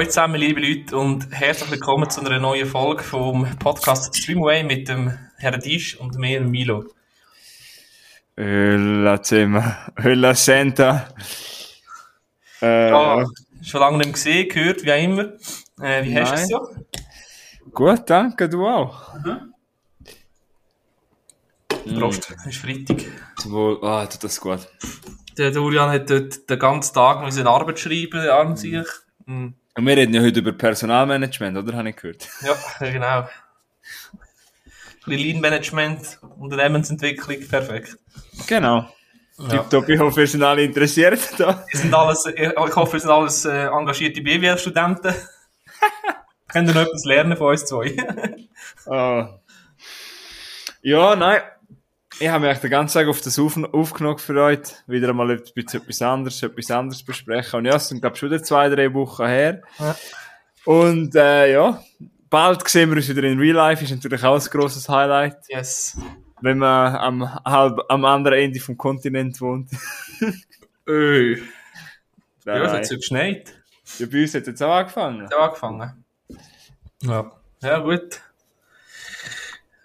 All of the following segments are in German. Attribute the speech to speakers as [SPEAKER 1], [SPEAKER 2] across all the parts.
[SPEAKER 1] Hallo zusammen, liebe Leute, und herzlich willkommen zu einer neuen Folge vom Podcast Streamway mit dem Herrn Disch und mir, Milo.
[SPEAKER 2] Hölla Zimmer, Hölla Senta.
[SPEAKER 1] Äh, ja, schon lange nicht gesehen, gehört, wie auch immer. Äh, wie hast du es so?
[SPEAKER 2] Gut, danke, du auch.
[SPEAKER 1] Mhm. Prost, es ist Freitag.
[SPEAKER 2] Wohl, ah, tut das gut.
[SPEAKER 1] Der Julian hat dort den ganzen Tag seine Arbeit schreiben an sich.
[SPEAKER 2] Mhm. Und wir reden ja heute über Personalmanagement, oder? Habe ich gehört.
[SPEAKER 1] Ja, genau. Ein Lean-Management, Unternehmensentwicklung, perfekt.
[SPEAKER 2] Genau. Ja. Tipptopp, ich hoffe, wir sind alle interessiert da.
[SPEAKER 1] sind alles, ich hoffe, wir sind alles äh, engagierte BWL-Studenten. Können noch etwas lernen von uns zwei.
[SPEAKER 2] oh. Ja, nein. Ich habe mich den ganzen Tag auf das auf, aufgenommen für heute. Wieder einmal etwas, etwas anderes, etwas anderes besprechen. Und ja, es sind, glaube ich, schon wieder zwei, drei Wochen her. Ja. Und, äh, ja, bald sehen wir uns wieder in Real Life. Ist natürlich auch ein grosses Highlight.
[SPEAKER 1] Yes.
[SPEAKER 2] Wenn man am, halb, am anderen Ende vom Kontinent wohnt.
[SPEAKER 1] Öh. Ja, es hat so geschneit.
[SPEAKER 2] Ja, bei uns hat es jetzt auch angefangen.
[SPEAKER 1] Hat auch angefangen. Ja. Ja, gut.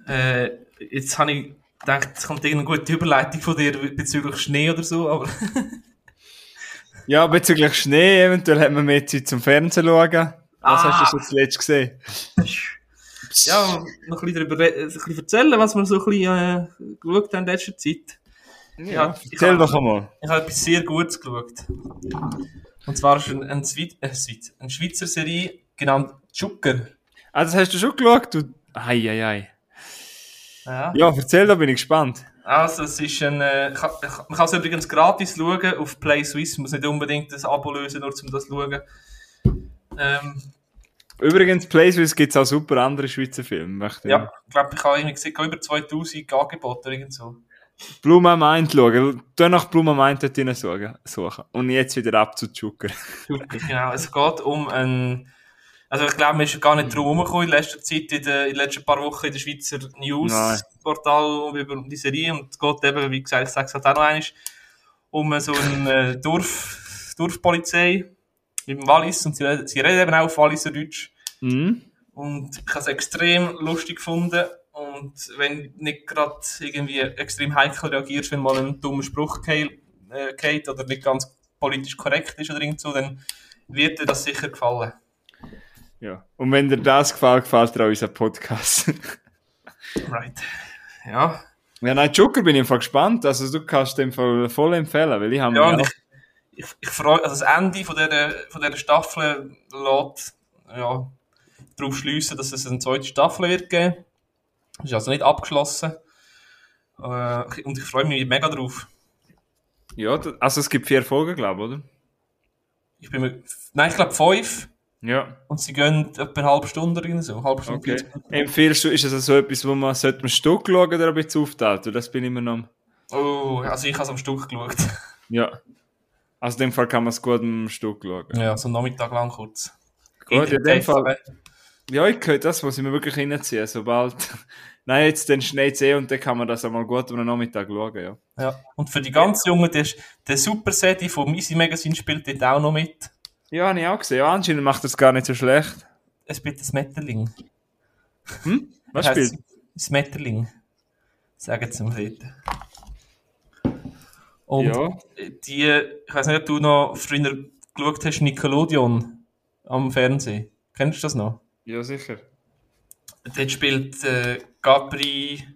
[SPEAKER 1] Äh, jetzt habe ich gedacht, es kommt irgendeine gute Überleitung von dir bezüglich Schnee oder so, aber.
[SPEAKER 2] ja, bezüglich Schnee, eventuell hat man mehr Zeit zum Fernsehen schauen. Was ah. hast du so zuletzt gesehen?
[SPEAKER 1] ja, noch ein bisschen darüber ein bisschen erzählen, was wir so ein bisschen äh, geschaut haben in letzter Zeit.
[SPEAKER 2] Ja, ja erzähl doch einmal.
[SPEAKER 1] Ich habe etwas sehr Gutes geschaut. Und zwar ist ein, ein, Zwi äh, eine Schweizer Serie genannt Zucker.
[SPEAKER 2] Ah, das hast du schon geschaut? Du... Ei, ei, ei. Ja. ja, erzähl, da bin ich gespannt.
[SPEAKER 1] Also, es ist ein, äh, man kann es übrigens gratis schauen auf Play Swiss. Man muss nicht unbedingt das Abo lösen, nur um das zu schauen. Ähm,
[SPEAKER 2] Übrigens, Play Swiss gibt es auch super andere Schweizer Filme.
[SPEAKER 1] Ja, ich glaube, ich habe irgendwie gesehen, über 2000 Angebote oder irgend so.
[SPEAKER 2] Blue My Mind schauen. Du nach Blue My Mind dort suchen. Und jetzt wieder ab zu Zucker.
[SPEAKER 1] genau. Es geht um ein also ich glaube, man ist gar nicht drum herumgekommen in letzter Zeit, in den, in den letzten paar Wochen in der Schweizer News-Portal über die Serie. Und es geht eben, wie gesagt, ich sage es auch noch einmal, um so eine äh, Dorf, Dorfpolizei im Wallis. Und sie, sie reden eben auch auf Walliser Deutsch.
[SPEAKER 2] Mhm.
[SPEAKER 1] Und ich habe es extrem lustig gefunden. Und wenn nicht gerade irgendwie extrem heikel reagierst, wenn mal ein dummer Spruch geht, äh, oder nicht ganz politisch korrekt ist oder irgend so, dann wird dir das sicher gefallen.
[SPEAKER 2] Ja. Und wenn dir das gefällt, gefällt dir auch unser Podcast.
[SPEAKER 1] right. Ja.
[SPEAKER 2] Ja, nein, Joker bin ich einfach gespannt. Also, du kannst den voll, voll empfehlen, weil ich habe
[SPEAKER 1] ja, ich, ich, ich freue, also das Ende von dieser, von dieser Staffel lässt, ja, darauf schliessen, dass es eine zweite Staffel wird geben. Ist also nicht abgeschlossen. Äh, und ich freue mich mega drauf.
[SPEAKER 2] Ja, also es gibt vier Folgen, glaube ich, oder?
[SPEAKER 1] Ich bin mir, nein, ich glaube fünf.
[SPEAKER 2] Ja.
[SPEAKER 1] Und sie gehen etwa eine halbe Stunde oder so. Halbe Stunde
[SPEAKER 2] okay. Empfiehlst du, ist es also etwas, wo man sollte am Stück schauen oder ein bisschen aufteilt? Das bin ich immer noch.
[SPEAKER 1] Oh, also ich habe es am Stück geschaut.
[SPEAKER 2] Ja. Also in dem Fall kann man es gut am Stück schauen.
[SPEAKER 1] Ja, so einen Nachmittag lang kurz.
[SPEAKER 2] Gut, in dem Fall. Ja, ich könnte das muss ich mir wirklich reinziehen, sobald. Nein, jetzt den Schnee sehen und dann kann man das einmal gut am Nachmittag schauen, ja.
[SPEAKER 1] Ja, und für die ganz Jungen, der, der Super Seti vom Easy Magazine spielt dort auch noch mit.
[SPEAKER 2] Ja, habe ich auch gesehen. Ja, anscheinend macht das gar nicht so schlecht.
[SPEAKER 1] Es spielt das Metterling.
[SPEAKER 2] Hm? Was spielt?
[SPEAKER 1] Das Metterling. Sagen sie mir dort. Und ja. die, ich weiß nicht, ob du noch früher geschaut hast, Nickelodeon am Fernsehen. Kennst du das noch?
[SPEAKER 2] Ja, sicher.
[SPEAKER 1] Dort spielt äh, Gabri,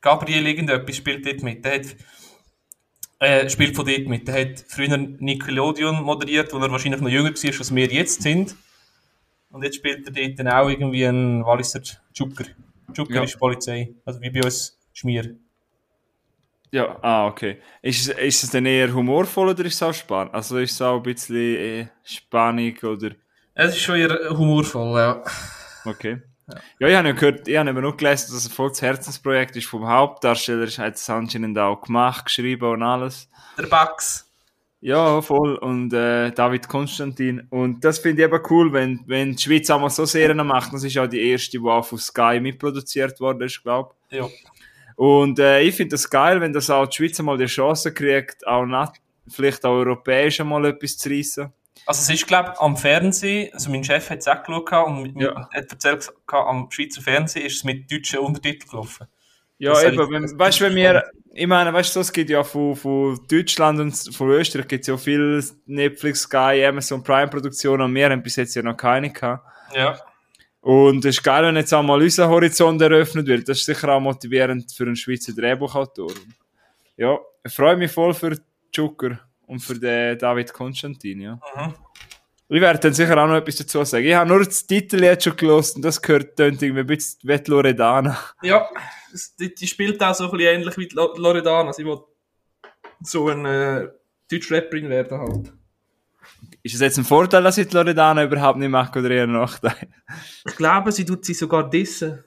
[SPEAKER 1] Gabriel irgendetwas spielt dort mit. Der hat äh, spielt von dort mit. Der hat früher Nickelodeon moderiert, wo er wahrscheinlich noch jünger war, als wir jetzt sind. Und jetzt spielt er dort dann auch irgendwie einen Walliser Zucker. Zucker ja. ist Polizei, also wie bei uns Schmier.
[SPEAKER 2] Ja, ah, okay. Ist, ist es denn eher humorvoll oder ist es auch spannend? Also ist es auch ein bisschen äh, Spannung oder?
[SPEAKER 1] Es ist schon eher humorvoll, ja.
[SPEAKER 2] Okay. Ja, ja ich habe ja gehört, ich habe noch gelesen, dass es voll das Herzensprojekt ist vom Hauptdarsteller, er hat es anscheinend auch gemacht, geschrieben und alles.
[SPEAKER 1] Der Bax.
[SPEAKER 2] Ja, voll. Und äh, David Konstantin. Und das finde ich eben cool, wenn, wenn die Schweiz einmal so Serien macht. Das ist auch die erste, die auch von Sky mitproduziert worden ist, glaube
[SPEAKER 1] ich. Ja.
[SPEAKER 2] Und äh, ich finde das geil, wenn das auch die Schweiz mal die Chance kriegt, auch nach, vielleicht auch europäisch mal etwas zu reissen.
[SPEAKER 1] Also es ist, glaube ich, am Fernsehen, also mein Chef hat es auch geschaut und mit,
[SPEAKER 2] Ja.
[SPEAKER 1] hat erzählt, am Schweizer Fernsehen ist es mit deutschen Untertiteln gelaufen.
[SPEAKER 2] Ja,
[SPEAKER 1] Das
[SPEAKER 2] eben, wenn, weißt du, wenn wir, ich meine, weißt du, es gibt ja von, von Deutschland und von Österreich gibt es ja viel Netflix, Sky, Amazon Prime Produktionen und wir haben bis jetzt ja noch keine gehabt.
[SPEAKER 1] Ja.
[SPEAKER 2] Und es ist geil, wenn jetzt einmal unser Horizont eröffnet wird. Das ist sicher auch motivierend für einen Schweizer Drehbuchautor. Ja, ich freue mich voll für Joker und für den David Konstantin, ja.
[SPEAKER 1] Mhm.
[SPEAKER 2] Ich werde dann sicher auch noch etwas dazu sagen. Ich habe nur das Titel jetzt schon gelost und das gehört tönt irgendwie ein bisschen wie die Loredana.
[SPEAKER 1] Ja, die, die spielt auch so ein bisschen ähnlich wie die Lo- Loredana. Sie will so ein äh, Deutsch-Rapperin werden halt.
[SPEAKER 2] Ist es jetzt ein Vorteil, dass ich die Loredana überhaupt nicht mag oder eher ein Nachteil?
[SPEAKER 1] Ich glaube, sie tut sie sogar dissen.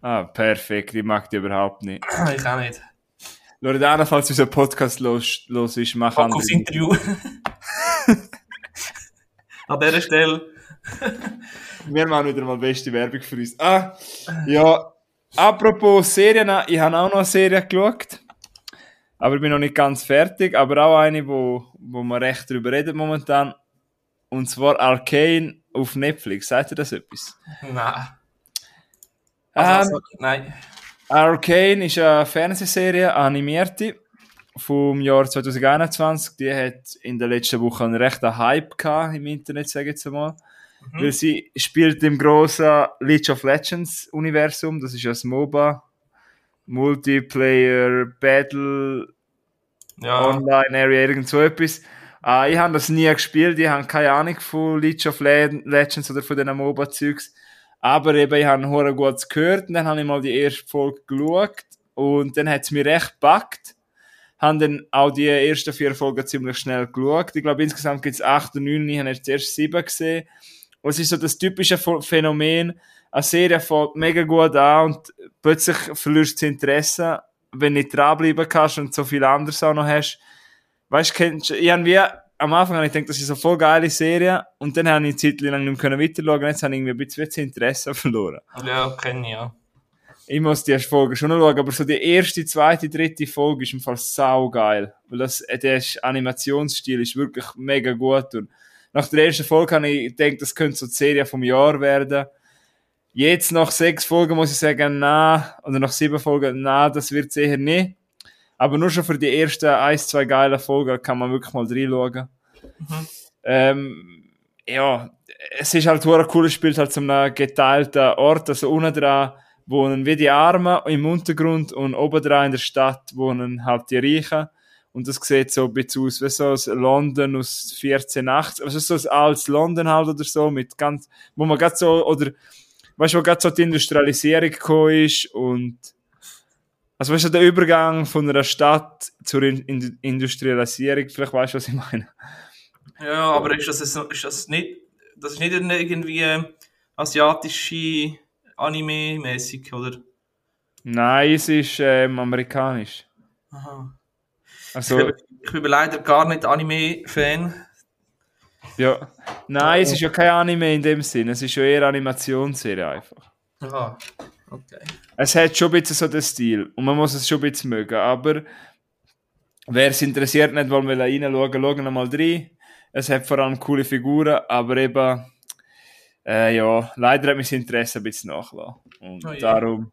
[SPEAKER 2] Ah, perfekt. Ich mag die überhaupt nicht.
[SPEAKER 1] Ich auch nicht.
[SPEAKER 2] Loredana, falls unser Podcast los, los ist, mach
[SPEAKER 1] aufs Interview. An dieser Stelle.
[SPEAKER 2] Wir machen wieder mal beste Werbung für uns. Ah, ja. Apropos Serien, ich habe auch noch eine Serie geschaut. Aber ich bin noch nicht ganz fertig. Aber auch eine, wo, wo man recht drüber redet momentan. Und zwar Arcane auf Netflix. Sagt ihr das etwas?
[SPEAKER 1] Nein.
[SPEAKER 2] Ähm,
[SPEAKER 1] Also, also, nein.
[SPEAKER 2] Arcane ist eine Fernsehserie, animierte, vom Jahr 2021. Die hat in der letzten Woche einen rechten Hype gehabt im Internet, sage ich jetzt einmal.
[SPEAKER 1] Mhm.
[SPEAKER 2] Weil sie spielt im grossen League of Legends Universum. Das ist ja das MOBA. Multiplayer, Battle,
[SPEAKER 1] Ja.
[SPEAKER 2] Online Area, irgend so etwas. Äh, ich habe das nie gespielt, ich habe keine Ahnung von League of Le Legends oder von diesen MOBA-Zeugs. Aber eben, ich habe hure gut gehört und dann habe ich mal die erste Folge geschaut und dann hat es mich recht gepackt. Haben dann auch die ersten vier Folgen ziemlich schnell geschaut. Ich glaube, insgesamt gibt es acht oder neun, ich habe jetzt erst sieben gesehen. Und es ist so das typische Ph- Phänomen, eine Serie fängt mega gut an und plötzlich verlierst du das Interesse, wenn du nicht dranbleiben kannst und so viel anderes auch noch hast. Weißt du, ich habe wie, am Anfang habe ich gedacht, das ist eine voll geile Serie und dann habe ich eine Zeit lang nicht mehr weiter schauen und jetzt habe ich irgendwie ein bisschen das Interesse verloren.
[SPEAKER 1] Ja, kenne ich, ja.
[SPEAKER 2] Ich muss die erste Folge schon noch schauen, aber so die erste, zweite, dritte Folge ist im Fall sau geil. Weil das, der Animationsstil ist wirklich mega gut. Und nach der ersten Folge habe ich gedacht, das könnte so die Serie vom Jahr werden. Jetzt nach sechs Folgen muss ich sagen, na, oder nach sieben Folgen, na, das wird sicher nicht. Aber nur schon für die ersten ein, zwei geile Folgen kann man wirklich mal reinschauen.
[SPEAKER 1] Mhm.
[SPEAKER 2] Ähm, ja, es ist halt hure cool, es spielt halt zu einem geteilten Ort, also unten dran wohnen wie die Armen im Untergrund und oben dran in der Stadt wohnen halt die Reichen. Und das sieht so ein bisschen aus wie so aus London aus 1480, also so ein altes London halt oder so, mit ganz, wo man gerade so, oder, weißt du, wo gerade so die Industrialisierung gekommen ist und, also weißt du, der Übergang von einer Stadt zur In In Industrialisierung, vielleicht weißt du, was ich meine.
[SPEAKER 1] Ja, aber ist das, ist das nicht, das ist nicht irgendwie äh, asiatische Anime-mäßig, oder?
[SPEAKER 2] Nein, es ist ähm, amerikanisch.
[SPEAKER 1] Aha.
[SPEAKER 2] Also,
[SPEAKER 1] ich, bin, ich bin leider gar nicht Anime-Fan.
[SPEAKER 2] ja. Nein, es ist ja kein Anime in dem Sinn. Es ist ja eher Animationsserie einfach.
[SPEAKER 1] Aha, okay.
[SPEAKER 2] Es hat schon ein bisschen so den Stil. Und man muss es schon ein bisschen mögen. Aber wer es interessiert, nicht wollen wir reinschauen, schauen wir mal rein. Es hat vor allem coole Figuren, aber eben, äh, ja, leider hat mein Interesse ein bisschen nachgelassen. Und
[SPEAKER 1] Oh
[SPEAKER 2] darum,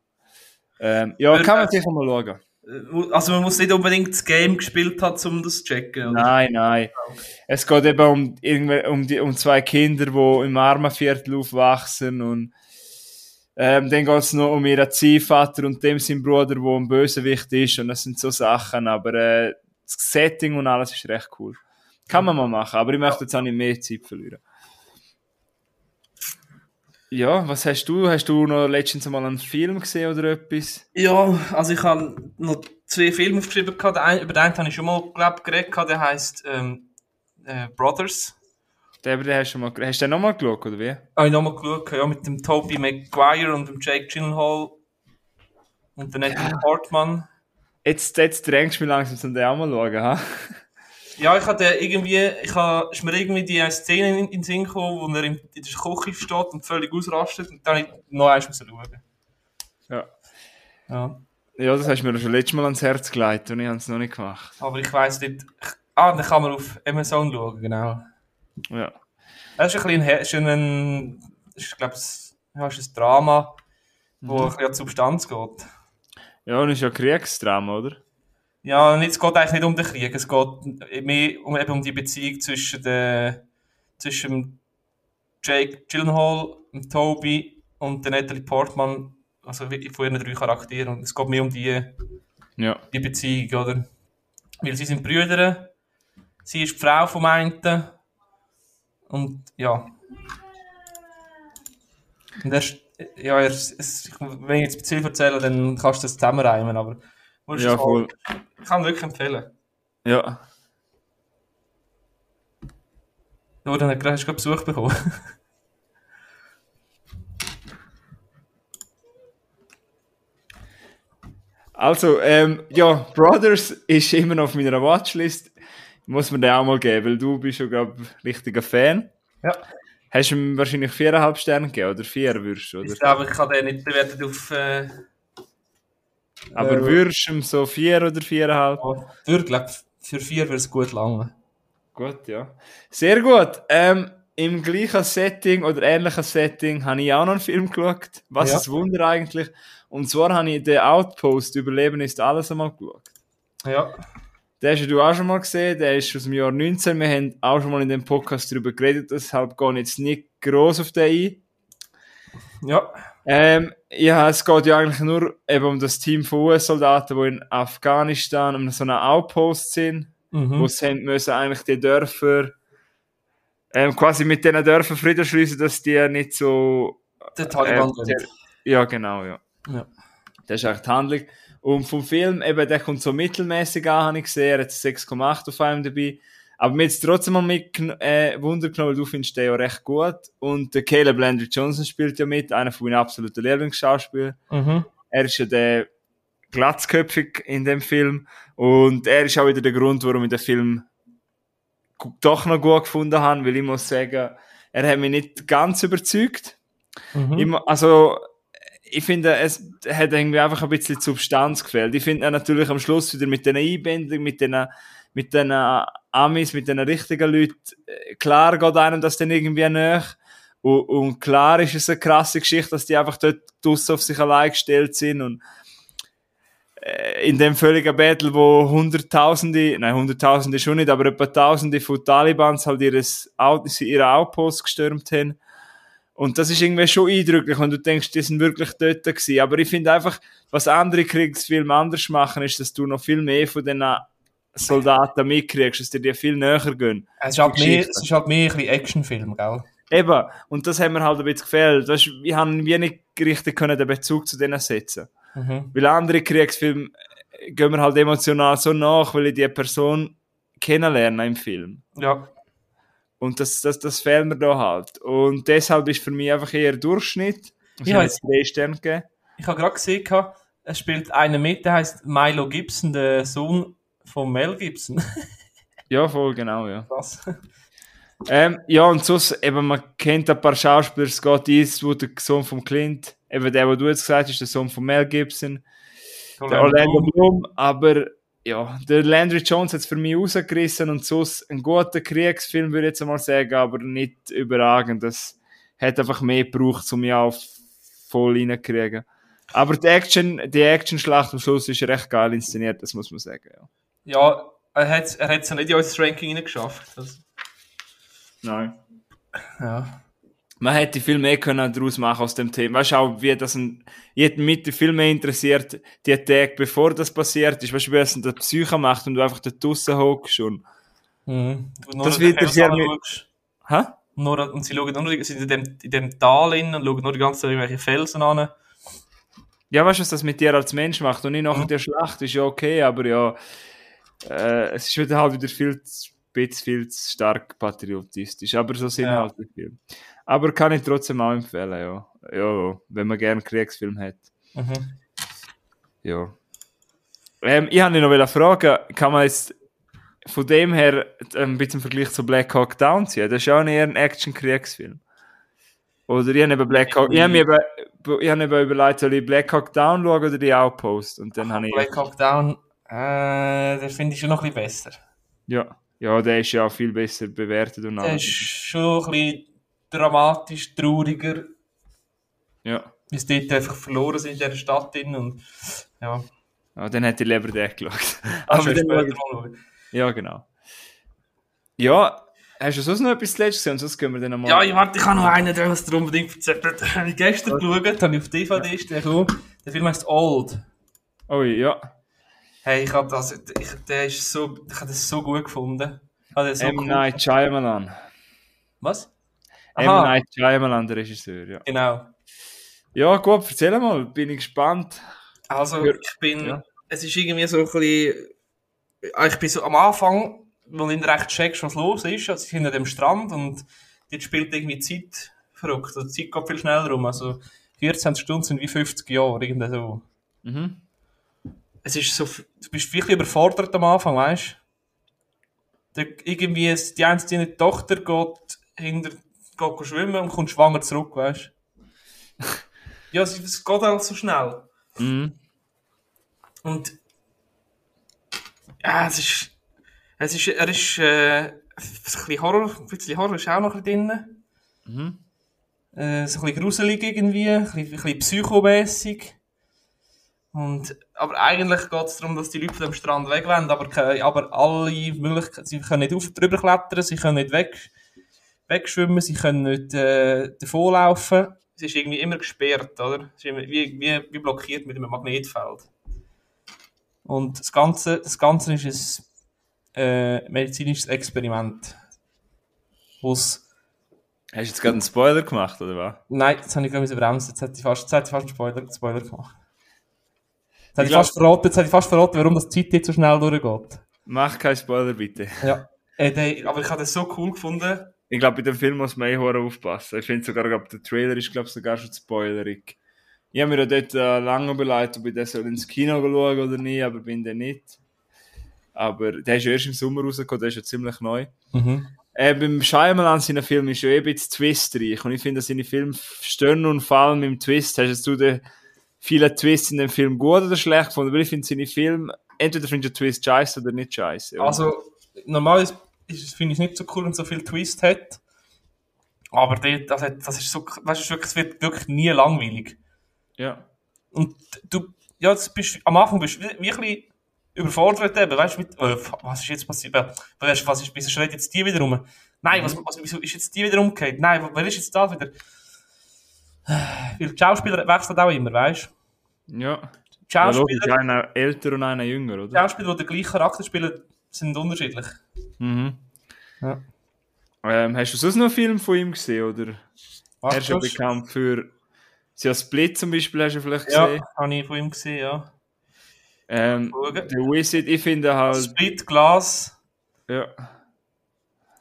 [SPEAKER 2] ähm, ja,
[SPEAKER 1] Würde
[SPEAKER 2] kann man sicher mal schauen.
[SPEAKER 1] Äh, Also man muss nicht unbedingt das Game gespielt haben, um das zu checken, oder?
[SPEAKER 2] Nein, nein. Es geht eben um, um, die, um zwei Kinder, die im Armenviertel aufwachsen und ähm, dann geht es noch um ihren Ziehvater und dem sein Bruder, der ein Bösewicht ist und das sind so Sachen, aber äh, das Setting und alles ist recht cool. Kann man mal machen, aber ich möchte jetzt auch nicht mehr Zeit verlieren. Ja, was hast du? Hast du noch letztens mal einen Film gesehen oder etwas?
[SPEAKER 1] Ja, also ich habe noch zwei Filme aufgeschrieben, über den einen habe ich schon mal glaub, geredet, der heisst ähm, äh, Brothers.
[SPEAKER 2] Den, den hast du mal, hast du den nochmal geschaut, oder wie?
[SPEAKER 1] Habe ich nochmal geschaut, ja, mit dem Tobey Maguire und dem Jake Gyllenhaal und der Natalie Portman.
[SPEAKER 2] Jetzt, jetzt drängst du mich langsam, um den auch mal schauen, ha?
[SPEAKER 1] Ja, ich hatte irgendwie, ich habe, ist mir irgendwie die Szene in, in den Sinn gekommen, wo er in, in der Küche steht und völlig ausrastet und dann habe ich noch eins müssen schauen.
[SPEAKER 2] Ja.
[SPEAKER 1] Ja.
[SPEAKER 2] Ja, das hast du mir schon letztes Mal ans Herz gelegt und ich habe es noch nicht gemacht.
[SPEAKER 1] Aber ich weiss nicht, ich, ah, dann kann man auf Amazon schauen, genau.
[SPEAKER 2] Ja.
[SPEAKER 1] Es ist ein bisschen ein, ist ein ich glaube, es ja, ist ein Drama, wo
[SPEAKER 2] Mhm.
[SPEAKER 1] ein bisschen an die Substanz geht.
[SPEAKER 2] Ja, und ist ja Kriegsdrama, oder?
[SPEAKER 1] Ja, und es geht eigentlich nicht um den Krieg, es geht mehr um, eben um die Beziehung zwischen, der, zwischen Jake Gyllenhaal, dem Toby und der Natalie Portman, also wirklich von ihren drei Charakteren. Und es geht mehr um die,
[SPEAKER 2] Ja.
[SPEAKER 1] die Beziehung, oder? Weil sie sind Brüder, sie ist die Frau vom einen und ja. Und er, ist- ja, er, ist- es, wenn ich jetzt zu viel erzähle, dann kannst du das zusammenreimen, aber
[SPEAKER 2] Ja, voll.
[SPEAKER 1] ich kann wirklich empfehlen.
[SPEAKER 2] Ja.
[SPEAKER 1] Ja, dann hast du gerade Besuch bekommen.
[SPEAKER 2] Also, ähm, ja, Brothers ist immer noch auf meiner Watchlist. Muss man den auch mal geben, weil du bist ja, glaube ich, richtiger Fan.
[SPEAKER 1] Ja.
[SPEAKER 2] Hast du ihm wahrscheinlich viereinhalb Sterne gegeben, oder vier würdest du, oder?
[SPEAKER 1] Ich glaube, ich kann den nicht bewertet auf. Äh,
[SPEAKER 2] Aber
[SPEAKER 1] äh,
[SPEAKER 2] würdest du ihm so vier oder viereinhalb?
[SPEAKER 1] Für, glaub, für vier würde es gut lange.
[SPEAKER 2] Gut, ja. Sehr gut. Ähm, Im gleichen Setting oder ähnlichen Setting habe ich auch noch einen Film geschaut. Was
[SPEAKER 1] Ja.
[SPEAKER 2] ein Wunder eigentlich. Und zwar habe ich den Outpost, Überleben ist alles einmal geschaut.
[SPEAKER 1] Ja.
[SPEAKER 2] Den hast du auch schon mal gesehen, der ist aus dem Jahr 19. Wir haben auch schon mal in dem Podcast darüber geredet, deshalb gehe ich jetzt nicht gross auf den ein.
[SPEAKER 1] Ja.
[SPEAKER 2] Ähm, ja, es geht ja eigentlich nur eben um das Team von US-Soldaten, die in Afghanistan um so einen Outpost sind,
[SPEAKER 1] Mhm.
[SPEAKER 2] wo sie haben müssen eigentlich die Dörfer ähm, quasi mit diesen Dörfern Frieden schließen, dass die nicht so
[SPEAKER 1] Der Taliban.
[SPEAKER 2] ähm, ja, genau, ja.
[SPEAKER 1] Ja.
[SPEAKER 2] Das ist eigentlich die Handlung. Und vom Film, eben, der kommt so mittelmäßig an, habe ich gesehen. Er hat 6,8 auf einem dabei. Aber mir jetzt trotzdem mal mit, äh, Wunder genommen, weil du findest den ja recht gut. Und der Caleb Landry Johnson spielt ja mit, einer von meinen absoluten Lieblingsschauspielern.
[SPEAKER 1] Mhm.
[SPEAKER 2] Er ist ja der glatzköpfig in dem Film. Und er ist auch wieder der Grund, warum ich den Film doch noch gut gefunden habe, weil ich muss sagen, er hat mich nicht ganz überzeugt.
[SPEAKER 1] Mhm.
[SPEAKER 2] Immer, also, ich finde, es hat irgendwie einfach ein bisschen Substanz gefehlt. Ich finde natürlich am Schluss wieder mit den Einbindungen, mit den, mit den Amis, mit den richtigen Leuten, äh, klar geht einem das dann irgendwie nach. Und, und klar ist es eine krasse Geschichte, dass die einfach dort draussen auf sich allein gestellt sind und äh, in dem völligen Battle, wo Hunderttausende, nein, Hunderttausende schon nicht, aber etwa Tausende von Talibans halt ihres, ihre Outposts gestürmt haben. Und das ist irgendwie schon eindrücklich, wenn du denkst, die sind wirklich dort gewesen. Aber ich finde einfach, was andere Kriegsfilme anders machen, ist, dass du noch viel mehr von den Soldaten mitkriegst, dass dir die viel näher gehen.
[SPEAKER 1] Es ist halt mehr, es ist halt mehr ein Actionfilm, gell?
[SPEAKER 2] Eben, und das hat mir halt ein bisschen gefehlt. Weißt, wir haben wie nicht richtig können den Bezug zu denen setzen.
[SPEAKER 1] Mhm.
[SPEAKER 2] Weil andere Kriegsfilme gehen mir halt emotional so nach, weil ich die Person kennenlerne im Film.
[SPEAKER 1] Ja.
[SPEAKER 2] Und das, das, das fehlt mir da halt. Und deshalb ist für mich einfach eher Durchschnitt. Ich habe jetzt drei Sterne gegeben.
[SPEAKER 1] Ich habe gerade gesehen, es spielt einer mit, der heißt Milo Gibson, der Sohn von Mel Gibson.
[SPEAKER 2] Ja, voll, genau, ja.
[SPEAKER 1] Was?
[SPEAKER 2] Ähm, ja, und sonst, eben, man kennt ein paar Schauspieler, Scott Eastwood, der Sohn von Clint, eben der, den du jetzt gesagt hast, der Sohn von Mel Gibson, der Orlando Bloom, aber ja, der Landry Jones hat es für mich rausgerissen und sonst ein guter Kriegsfilm, würde ich jetzt mal sagen, aber nicht überragend. Das hat einfach mehr gebraucht, um mich auch voll reinzukriegen. Aber die Action, die Action-Schlacht am Schluss ist recht geil inszeniert, das muss man sagen, ja.
[SPEAKER 1] Ja, er hat es er hat's ja nicht in unser Ranking reingeschafft. Das,
[SPEAKER 2] Nein.
[SPEAKER 1] ja.
[SPEAKER 2] Man hätte viel mehr können daraus machen aus dem Thema. Weißt du auch, wie das ein, jeden mit viel mehr interessiert, die Tage bevor das passiert ist. Weißt du, wie es in der Psyche macht und du einfach dort draussen hockst und,
[SPEAKER 1] Mhm. Nur
[SPEAKER 2] Das wird
[SPEAKER 1] anschaust.
[SPEAKER 2] hä?
[SPEAKER 1] Nur, und sie schauen nur, sind in dem, in dem Tal innen und schauen nur die ganze Zeit irgendwelche Felsen an.
[SPEAKER 2] Ja, weißt du, was das mit dir als Mensch macht und nicht nachher
[SPEAKER 1] Mhm.
[SPEAKER 2] der Schlacht ist ja okay, aber ja, äh, es ist wieder halt wieder viel zu, bisschen viel zu stark patriotistisch, aber so sind
[SPEAKER 1] Ja.
[SPEAKER 2] halt die Filme. Aber kann ich trotzdem auch empfehlen, ja. Ja, wenn man gerne einen Kriegsfilm hat.
[SPEAKER 1] Mhm.
[SPEAKER 2] Ja. Ähm, ich habe noch fragen, kann man jetzt von dem her ähm, ein bisschen im Vergleich zu Black Hawk Down ziehen? Das ist ja auch eher ein Action-Kriegsfilm. Oder ich habe eben Black Hawk, ich habe mir eben, ich habe überlegt, soll ich Black Hawk Down schauen oder die Outpost? Und dann habe ich,
[SPEAKER 1] Black Hawk Down, äh, das finde ich schon noch ein bisschen besser.
[SPEAKER 2] ja. Ja, der ist ja auch viel besser bewertet und
[SPEAKER 1] Der ist schon ein bisschen dramatisch, trauriger,
[SPEAKER 2] Ja.
[SPEAKER 1] wie sie dort einfach verloren sind in dieser Stadt. drin Und, ja,
[SPEAKER 2] ja, dann hätte ich lieber den geschaut.
[SPEAKER 1] aber
[SPEAKER 2] Aber
[SPEAKER 1] dann
[SPEAKER 2] dann,
[SPEAKER 1] mal schauen.
[SPEAKER 2] ja, genau. Ja, hast du sonst noch etwas zuletzt gesehen? Sonst können wir dann nochmal...
[SPEAKER 1] Ja, ich warte, ich habe noch einen, der was dir unbedingt erzählt hat. Habe ich gestern geschaut, habe ich auf DVD ist der gekommen. Der Film heißt Old.
[SPEAKER 2] Oh ja.
[SPEAKER 1] Hey, ich habe das, ich, der ist so, ich habe das so gut gefunden. Ich das so
[SPEAKER 2] M.
[SPEAKER 1] cool.
[SPEAKER 2] Night Shyamalan.
[SPEAKER 1] Was?
[SPEAKER 2] M.
[SPEAKER 1] Aha,
[SPEAKER 2] Night Shyamalan, der Regisseur, ja.
[SPEAKER 1] genau.
[SPEAKER 2] Ja, gut, erzähl mal, bin ich gespannt.
[SPEAKER 1] Also, ich bin,
[SPEAKER 2] Ja.
[SPEAKER 1] es ist irgendwie so ein bisschen, ah, ich bin so am Anfang, wo du nicht recht checkst, was los ist, also an dem Strand und dort spielt irgendwie Zeit verrückt, also die Zeit geht viel schneller rum, also 14 Stunden sind wie 50 Jahre, irgendwie so.
[SPEAKER 2] Mhm.
[SPEAKER 1] Es ist so, du bist wirklich überfordert am Anfang, weißt du? Irgendwie, ist die einzige Tochter geht hinter, geht schwimmen und kommt schwanger zurück, weißt du? Ja, es, geht halt so schnell.
[SPEAKER 2] Mhm.
[SPEAKER 1] Und ja, es ist, es ist, er ist äh, ein bisschen Horror, ein bisschen Horror ist auch noch ein bisschen drin.
[SPEAKER 2] Mhm.
[SPEAKER 1] Äh, so ein bisschen gruselig irgendwie, ein bisschen, ein bisschen psychomässig. Und, aber eigentlich geht es darum, dass die Leute dem Strand weg wollen, aber, aber alle Möglichkeiten, sie können nicht auf, drüber klettern, sie können nicht weg, wegschwimmen, sie können nicht äh, davonlaufen. Es ist irgendwie immer gesperrt, oder? Es ist immer wie, wie, wie blockiert mit einem Magnetfeld. Und das Ganze, das Ganze ist ein äh, medizinisches Experiment. Wo's
[SPEAKER 2] Hast du jetzt gerade einen Spoiler gemacht, oder was?
[SPEAKER 1] Nein, das habe ich gerade bremsen. Jetzt hätte ich fast, jetzt hätte ich fast einen Spoiler, Spoiler gemacht. Jetzt hätte
[SPEAKER 2] Ich
[SPEAKER 1] ich, fast verraten, jetzt hätte ich fast verraten, warum das Zeit jetzt so schnell durchgeht.
[SPEAKER 2] Mach keinen Spoiler, bitte.
[SPEAKER 1] Ja. Äh, der, aber ich habe das so cool gefunden.
[SPEAKER 2] Ich glaube, bei dem Film muss man eh aufpassen. Ich finde sogar, glaub, der Trailer ist, glaube sogar schon spoilerig. Ich habe mir ja dort äh, lange überlegt, ob ich soll ins Kino schauen oder nicht, aber bin dann nicht. Aber der ist ja erst im Sommer rausgekommen, der ist ja ziemlich neu.
[SPEAKER 1] Mhm.
[SPEAKER 2] Äh, beim Shyamalan seinen Film ist ja eh ein bisschen twistreich und ich finde, dass seine Filme stehen und fallen mit dem Twist. Hast du den vielen Twists in dem Film gut oder schlecht gefunden? Weil ich finde seine Filme, entweder findest du den Twist scheiße oder nicht scheiße.
[SPEAKER 1] Also, normal ist, ist, finde ich nicht so cool, wenn es so viel Twist hat. Aber dort, das, hat, das ist so, weißt du, es wird wirklich nie langweilig.
[SPEAKER 2] ja.
[SPEAKER 1] Und du, ja, das bist, am Anfang bist du ein bisschen überfordert eben, weißt du, mit, äh, was ist jetzt passiert? Äh, Weißt, du, was ist, wieso schreit jetzt die wieder rum? Nein, was, was, wieso ist jetzt die wieder umgekehrt? Nein, wer ist jetzt da wieder? Weil die Schauspieler wechseln auch immer, weißt du?
[SPEAKER 2] Ja.
[SPEAKER 1] Die
[SPEAKER 2] Ja,
[SPEAKER 1] Schauspieler,
[SPEAKER 2] einer älter und einer jünger,
[SPEAKER 1] die
[SPEAKER 2] oder?
[SPEAKER 1] Schauspieler, die den gleichen Charakter spielen, sind unterschiedlich.
[SPEAKER 2] Mhm.
[SPEAKER 1] Ja.
[SPEAKER 2] Ähm, hast du sonst noch einen Film von ihm gesehen, oder? er ist ja bekannt für... Ja, Split zum Beispiel hast du vielleicht
[SPEAKER 1] Ja,
[SPEAKER 2] gesehen.
[SPEAKER 1] habe ich von ihm gesehen, ja.
[SPEAKER 2] Ähm,
[SPEAKER 1] Schauen.
[SPEAKER 2] der Wizard, ich finde halt...
[SPEAKER 1] Split, Glass,
[SPEAKER 2] Ja.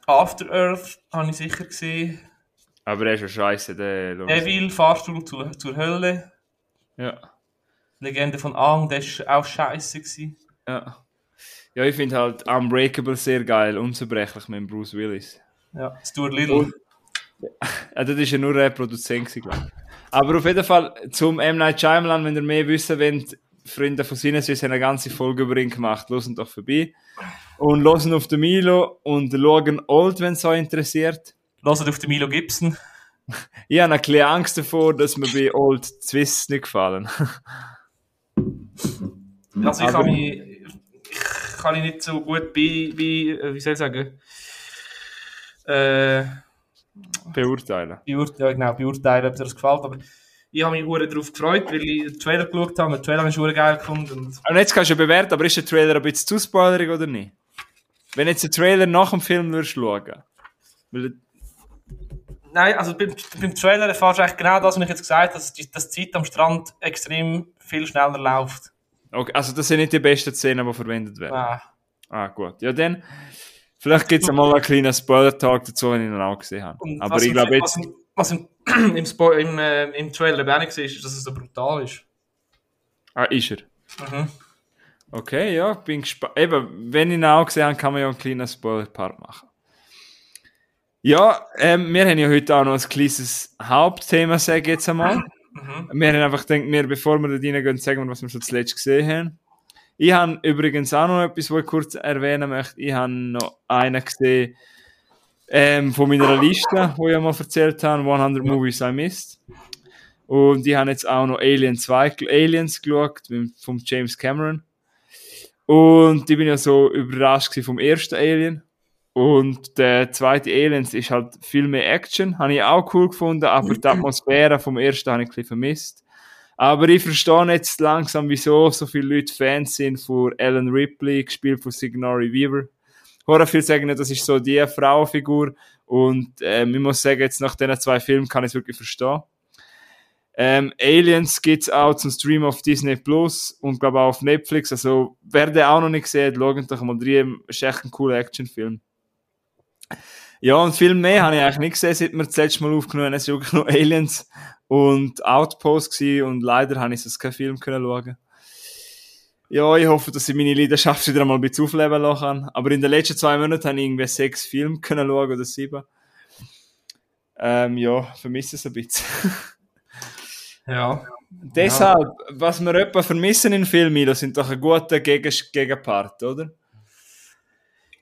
[SPEAKER 1] After Earth habe ich sicher gesehen.
[SPEAKER 2] Aber er ist ja scheiße, der...
[SPEAKER 1] Devil, Fahrstuhl zur, zur Hölle.
[SPEAKER 2] Ja.
[SPEAKER 1] Legende von Aang, der war auch scheiße. Gewesen.
[SPEAKER 2] Ja. Ja, ich finde halt Unbreakable sehr geil, unzerbrechlich mit dem Bruce Willis.
[SPEAKER 1] Ja, Stuart Little.
[SPEAKER 2] Ja, das ist ja nur ein Produzent, glaube ich. Aber auf jeden Fall zum M. Night Shyamalan, wenn ihr mehr wissen wollt, Freunde von Sinneswiss haben eine ganze Folge über ihn gemacht. Losen doch vorbei. Und losen auf den Milo und schauen Old, wenn es euch interessiert.
[SPEAKER 1] Hört auf den Milo Gibson.
[SPEAKER 2] Ich habe ein bisschen Angst davor, dass mir bei Old Twists nicht gefallen.
[SPEAKER 1] Also ich
[SPEAKER 2] Aber-
[SPEAKER 1] kann mich, ich kann ich nicht so gut bei, bei äh, wie soll ich sagen, äh,
[SPEAKER 2] Beurteilen.
[SPEAKER 1] beurteilen, genau, beurteilen, ob dir das gefällt, aber ich habe mich darauf gefreut, weil ich den Trailer geschaut habe, den Trailer hure geil gefunden und
[SPEAKER 2] Und jetzt kannst du bewerten, aber ist der Trailer ein bisschen zu spoilerig oder nicht? Wenn jetzt den Trailer nach dem Film würdest schauen. Weil,
[SPEAKER 1] Nein, also beim, beim Trailer erfährst du eigentlich genau das, was ich jetzt gesagt habe, dass die, dass die Zeit am Strand extrem viel schneller läuft.
[SPEAKER 2] Okay, also das sind nicht die besten Szenen, die verwendet werden.
[SPEAKER 1] Ah.
[SPEAKER 2] Ah, gut. Ja, dann. Vielleicht gibt es einmal einen kleinen Spoiler-Talk dazu, wenn ich ihn auch gesehen habe.
[SPEAKER 1] Und
[SPEAKER 2] Aber
[SPEAKER 1] was
[SPEAKER 2] ich
[SPEAKER 1] im-
[SPEAKER 2] glaube jetzt.
[SPEAKER 1] Was, im- im, Spo im, äh, im Trailer eben auch nicht gesehen ist, dass es so brutal ist.
[SPEAKER 2] Ah, ist er.
[SPEAKER 1] Mhm.
[SPEAKER 2] Okay, ja, bin gespannt. Eben, wenn ich ihn auch gesehen habe, kann man ja einen kleinen Spoiler-Part machen. Ja, ähm, wir haben ja heute auch noch ein kleines Hauptthema, sage ich jetzt einmal.
[SPEAKER 1] Mhm.
[SPEAKER 2] Wir haben einfach gedacht, wir, bevor wir da reingehen, sagen wir, was wir schon zuletzt gesehen haben. Ich habe übrigens auch noch etwas, was ich kurz erwähnen möchte. Ich habe noch einen gesehen ähm, von meiner Liste, wo ich ja mal erzählt habe, 100 Movies I Missed. Und ich habe jetzt auch noch Alien 2, Aliens geschaut, vom James Cameron. Und ich bin ja so überrascht vom ersten Alien. Und der zweite Aliens ist halt viel mehr Action. Habe ich auch cool gefunden, aber die Atmosphäre vom ersten habe ich ein vermisst. Aber ich verstehe jetzt langsam, wieso so viele Leute Fans sind von Ellen Ripley, gespielt von Sigourney Weaver. Horror viel sagen, das ist so die Frauenfigur. Und ähm, ich muss sagen, jetzt nach diesen zwei Filmen kann ich es wirklich verstehen. Ähm, Aliens gibt's auch zum Stream auf Disney Plus und glaube auch auf Netflix. Also, wer den auch noch nicht gesehen hat, schaut doch mal rein. Ist echt ein cooler Actionfilm. Ja, und viel mehr habe ich eigentlich nicht gesehen, seit wir das letzte Mal aufgenommen haben. Es war nur Aliens und Outpost gewesen und leider habe ich sonst keinen Film können schauen. Ja, ich hoffe, dass ich meine Leidenschaft wieder einmal ein bisschen aufleben lassen kann. Aber in den letzten zwei Monaten habe ich irgendwie sechs Filme können schauen oder sieben. Ähm, ja, vermisse es ein bisschen.
[SPEAKER 1] Ja.
[SPEAKER 2] Deshalb, ja. was wir etwa vermissen in Filmen, das sind doch ein guter Gegen Gegenpart, oder?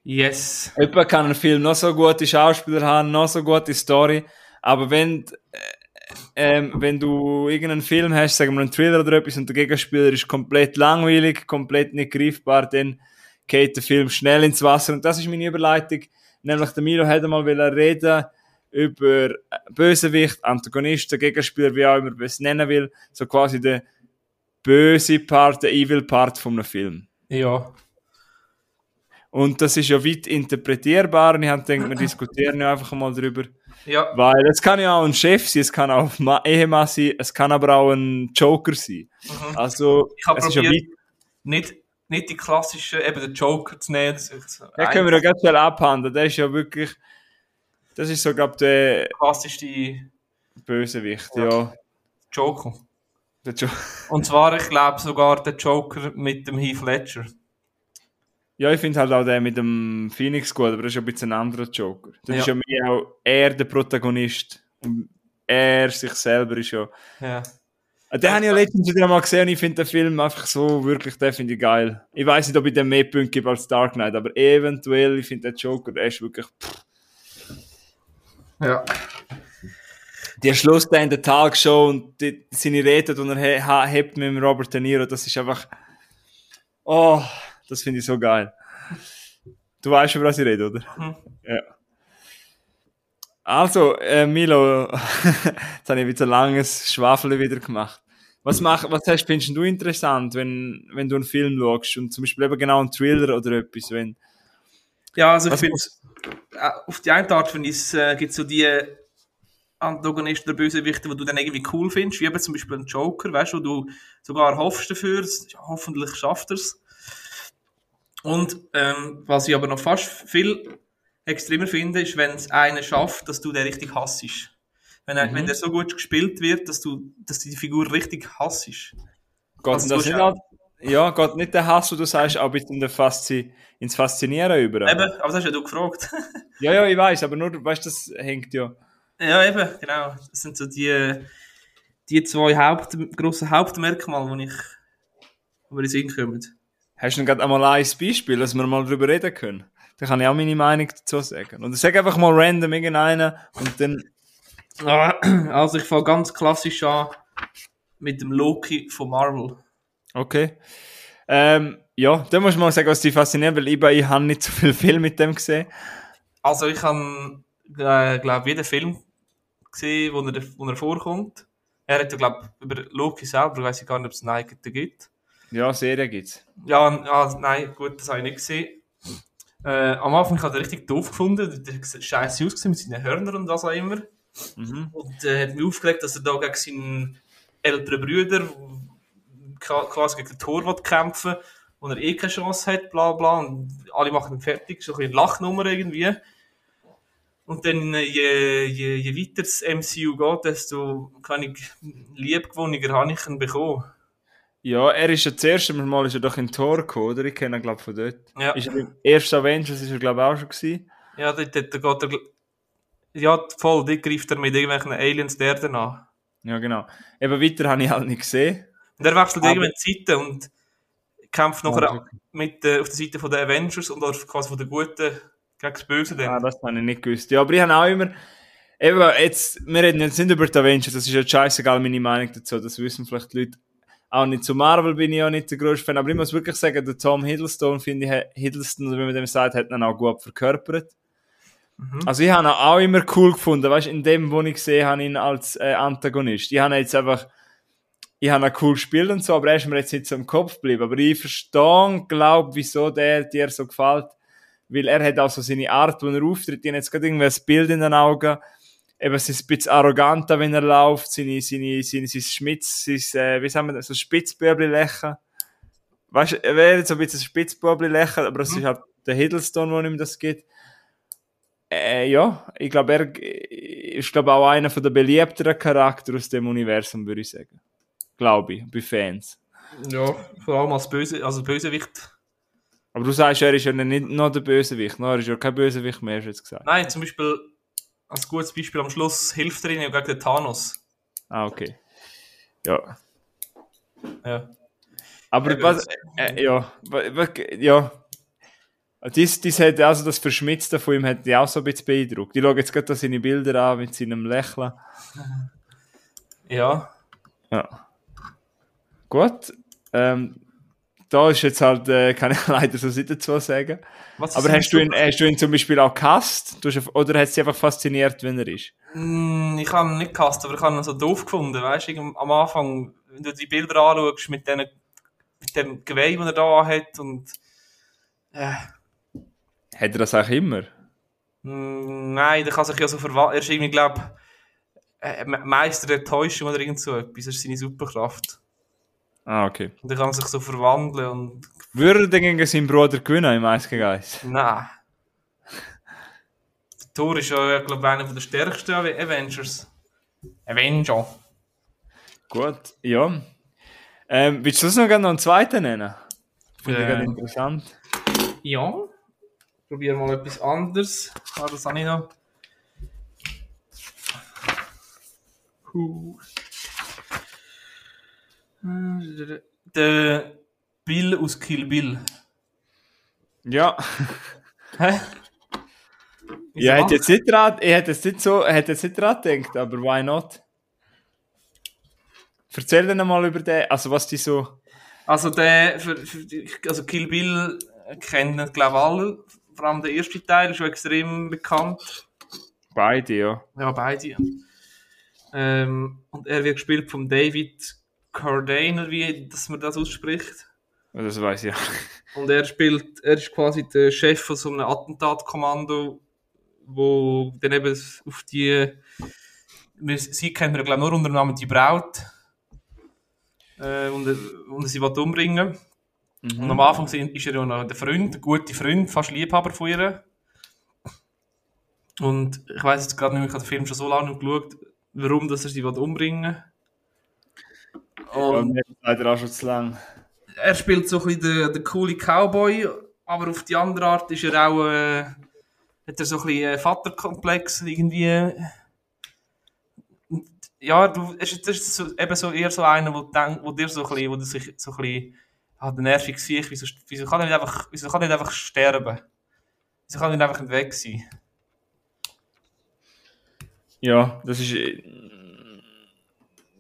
[SPEAKER 1] Yes.
[SPEAKER 2] Etwa kann ein Film noch so gute Schauspieler haben, noch so gute Story, aber wenn ähm, wenn du irgendeinen Film hast, sagen wir einen Thriller oder etwas, und der Gegenspieler ist komplett langweilig, komplett nicht greifbar, dann geht der Film schnell ins Wasser. Und das ist meine Überleitung. Nämlich der Milo hätte mal reden über Bösewicht, Antagonisten, Gegenspieler, wie auch immer man es nennen will. So quasi der böse Part, der Evil Part von einem Film.
[SPEAKER 1] Ja.
[SPEAKER 2] Und das ist ja weit interpretierbar und ich habe gedacht, wir diskutieren ja einfach mal drüber.
[SPEAKER 1] Ja.
[SPEAKER 2] Weil es kann ja auch ein Chef sein, es kann auch ein Ehemann sein, es kann aber auch ein Joker sein. Mhm. Also,
[SPEAKER 1] ich habe probiert, ja nicht, nicht die klassischen, eben den Joker zu nehmen.
[SPEAKER 2] Den können wir ja ganz schnell abhandeln. Der ist ja wirklich, das ist so, glaube ich, der
[SPEAKER 1] klassischste
[SPEAKER 2] Bösewicht, ja. ja.
[SPEAKER 1] Joker.
[SPEAKER 2] Der jo
[SPEAKER 1] Und zwar, ich glaube sogar der Joker mit dem Heath Ledger.
[SPEAKER 2] Ja, ich finde halt auch den mit dem Phoenix gut, aber das ist ja ein bisschen ein anderer Joker. Das ja. ist ja mehr auch er der Protagonist. Und er sich selber ist ja.
[SPEAKER 1] Ja.
[SPEAKER 2] Ah, den habe ich ja letztens wieder mal gesehen und ich finde den Film einfach so wirklich, den finde ich geil. Ich weiß nicht, ob ich den mehr Punkte gebe als Dark Knight, aber eventuell, ich finde den Joker, der ist wirklich. Pff.
[SPEAKER 1] Ja.
[SPEAKER 2] Der Schluss da in der Tagshow und die, seine Rede, die er hat mit Robert De Niro, das ist einfach. Oh, das finde ich so geil. Du weißt, über was ich rede, oder? Mhm. Ja. Also, äh, Milo, jetzt habe ich wieder ein langes Schwafel wieder gemacht. Was, mach, was hast, findest du interessant, wenn, wenn du einen Film schaust und zum Beispiel eben genau einen Thriller oder etwas, wenn...
[SPEAKER 1] Ja, also ich finde, äh, auf die eine Art finde ich, äh, gibt so die Antagonisten oder Bösewichte, die du dann irgendwie cool findest, wie eben zum Beispiel ein Joker, weißt du, wo du sogar hoffst dafür, hoffentlich schafft er es. Und ähm, was ich aber noch fast viel extremer finde, ist, wenn es einer schafft, dass du den richtig hassest. Wenn, er, mhm. wenn der so gut gespielt wird, dass du, dass du die Figur richtig hassest. Geht
[SPEAKER 2] also, das nicht ja, geht nicht der Hass, wo du sagst, auch in der Faszi ins Faszinieren über.
[SPEAKER 1] Eben, aber das hast ja du gefragt.
[SPEAKER 2] ja, ja, ich weiß, aber nur, weißt du, das hängt ja.
[SPEAKER 1] Ja, eben, genau. Das sind so die, die zwei Haupt, grossen Hauptmerkmale, die ich, wo wir in kommen.
[SPEAKER 2] Hast du denn gerade einmal ein Beispiel, dass wir mal darüber reden können? Da kann ich auch meine Meinung dazu sagen. Und ich sage einfach mal random irgendeinen und dann.
[SPEAKER 1] Also ich fange ganz klassisch an mit dem Loki von Marvel.
[SPEAKER 2] Okay. Ähm, ja, da muss man mal sagen, was dich fasziniert, weil ich, ich habe nicht so viel Film mit dem gesehen.
[SPEAKER 1] Also ich habe, äh, glaube jeden Film gesehen, wo er, wo er vorkommt. Er hat ja, glaube über Loki selber, weiß ich gar nicht, ob es einen eigenen gibt.
[SPEAKER 2] Ja, Serien gibt's.
[SPEAKER 1] Ja, ja, nein, gut, das habe ich nicht gesehen. Äh, am Anfang hat er richtig doof gefunden, der hat scheiße ausgesehen mit seinen Hörnern und was auch immer. Mhm. Und äh, hat mich aufgeregt, dass er da gegen seinen älteren Brüder quasi gegen den Tor kämpfen wo er eh keine Chance hat, bla bla. Und alle machen ihn fertig, so ein bisschen Lachnummer irgendwie. Und dann, äh, je, je, je weiter das MCU geht, desto wenig liebgewonniger habe ich ihn bekommen.
[SPEAKER 2] Ja, er ist ja das erste Mal ist er doch in Tor gekommen, oder? Ich kenne ihn, glaube von dort.
[SPEAKER 1] Ja.
[SPEAKER 2] Ist er im ersten Avengers ist er, glaube ich, auch schon gewesen.
[SPEAKER 1] Ja, dort, dort geht er, ja, voll, dort greift er mit irgendwelchen Aliens der Erde an.
[SPEAKER 2] Ja, genau. Eben weiter habe ich halt nicht gesehen.
[SPEAKER 1] Und er wechselt Aber... irgendwann Zeiten und kämpft
[SPEAKER 2] Ah,
[SPEAKER 1] nachher
[SPEAKER 2] okay.
[SPEAKER 1] mit, äh, auf der Seite von den Avengers und auf- quasi von den Guten gegen das Böse dann.
[SPEAKER 2] Ah, das habe ich nicht gewusst. Ja, aber ich habe auch immer. Eben, jetzt, wir reden jetzt nicht über die Avengers, das ist ja scheißegal meine Meinung dazu, das wissen vielleicht die Leute. Auch nicht zu Marvel bin ich auch nicht der größte Fan, aber ich muss wirklich sagen, der Tom Hiddleston, finde ich, Hiddleston, wie man dem sagt, hat ihn auch gut verkörpert.
[SPEAKER 1] Mhm.
[SPEAKER 2] Also ich habe ihn auch immer cool gefunden, weißt du, in dem, wo ich gesehen habe, ihn als äh, Antagonist. Ich habe ihn jetzt einfach, ich habe ihn cool gespielt und so, aber er ist mir jetzt nicht so im Kopf geblieben. Aber ich verstehe glaube, wieso der dir so gefällt. Weil er hat auch so seine Art, wo er auftritt. Ich habe jetzt gerade irgendwie ein Bild in den Augen. Eben, es ist ein bisschen arroganter, wenn er läuft. Seine, seine, seine, sein Schmitz, sein, äh, wie sagen wir das, so Spitzbürbli-Lächeln. Weißt du, er wäre jetzt so ein bisschen ein Spitzbürbli-Lächeln, aber es
[SPEAKER 1] Mhm.
[SPEAKER 2] ist halt der Hiddleston, wo ihm das gibt. Äh, ja, ich glaube, er ist glaube auch einer von der beliebteren Charakter aus dem Universum, würde ich sagen. Glaube ich, bei Fans.
[SPEAKER 1] Ja, vor allem als Böse, also Bösewicht.
[SPEAKER 2] Aber du sagst, er ist ja nicht noch der Bösewicht, no, er ist ja kein Bösewicht mehr, hast du jetzt gesagt.
[SPEAKER 1] Nein, zum Beispiel, als gutes Beispiel am Schluss hilft er ihnen ja gegen den Thanos.
[SPEAKER 2] Ah, okay. Ja.
[SPEAKER 1] Ja.
[SPEAKER 2] Aber
[SPEAKER 1] Eben,
[SPEAKER 2] was, äh, ja, ja. Dies, dies hat, also das Verschmitzte von ihm hat dich auch so ein bisschen beeindruckt. Ich schaue jetzt gerade seine Bilder an mit seinem Lächeln.
[SPEAKER 1] Ja.
[SPEAKER 2] Ja. Gut. Ähm, da ist jetzt halt, äh, kann ich leider so nicht dazu sagen.
[SPEAKER 1] Was
[SPEAKER 2] Aber hast du, ihn, hast du ihn zum Beispiel auch gehasst? Du hast, oder hat es dich einfach fasziniert, wenn er ist?
[SPEAKER 1] Mm, Ich habe ihn nicht gehasst, aber ich habe ihn so doof gefunden, weißt du, am Anfang, wenn du die Bilder anschaust mit, den, mit dem Geweih, das er da hat und äh,
[SPEAKER 2] Hat er das auch immer?
[SPEAKER 1] mm, nein, der kann sich ja so verwandeln, er ist irgendwie, glaube äh, Meister der Täuschung oder irgend so etwas, das ist seine Superkraft.
[SPEAKER 2] Ah, okay.
[SPEAKER 1] Und er kann sich so verwandeln und
[SPEAKER 2] Würde er gegen seinen Bruder gewinnen im 1 gegen 1?
[SPEAKER 1] nein. Der Thor ist ja, glaube ich, einer der stärksten Ave- Avengers. Avenger.
[SPEAKER 2] Gut, ja. Ähm, willst du das noch gerne noch einen zweiten nennen? Finde ich gerade interessant.
[SPEAKER 1] Ja. Ich probiere mal etwas anderes. Ah, das habe ich noch. Huh. Der Bill aus Kill Bill.
[SPEAKER 2] Ja.
[SPEAKER 1] Hä?
[SPEAKER 2] Ich hätte jetzt nicht dran, ich hätte jetzt nicht so, hätte jetzt nicht dran gedacht, aber why not? Erzähl dir mal über den, also was die so,
[SPEAKER 1] Also der, für, für, also Kill Bill kennen glaube ich alle. Vor allem der erste Teil ist schon extrem bekannt.
[SPEAKER 2] beide, ja.
[SPEAKER 1] Ja, beide. Ähm, und er wird gespielt von David Carradine, wie dass man das ausspricht.
[SPEAKER 2] Das weiß ich ja.
[SPEAKER 1] Und er spielt, er ist quasi der Chef von so einem Attentatkommando, wo dann eben auf die, sie kennen wir glaube nur unter dem Namen die Braut, äh, und, und sie will umbringen. Und am Anfang ist er ja noch der Freund, der gute Freund, fast Liebhaber von ihr. Und ich weiß jetzt gerade nicht, ich habe den Film schon so lange nicht geschaut, warum dass er sie will umbringen
[SPEAKER 2] Und
[SPEAKER 1] Und
[SPEAKER 2] leider auch schon zu lang.
[SPEAKER 1] er spielt so ein bisschen den, den coole Cowboy, aber auf die andere Art ist er auch, äh, hat er so ein bisschen Vaterkomplex irgendwie. Und, ja, du, das ist so, eben so eher so einer, wo, denk, wo dir so ein bisschen, wo du sich so ein bisschen, der nervig sich, wieso, wieso kann er nicht einfach, wieso kann er nicht einfach sterben? Wieso kann er nicht einfach weg sein?
[SPEAKER 2] Ja, das ist,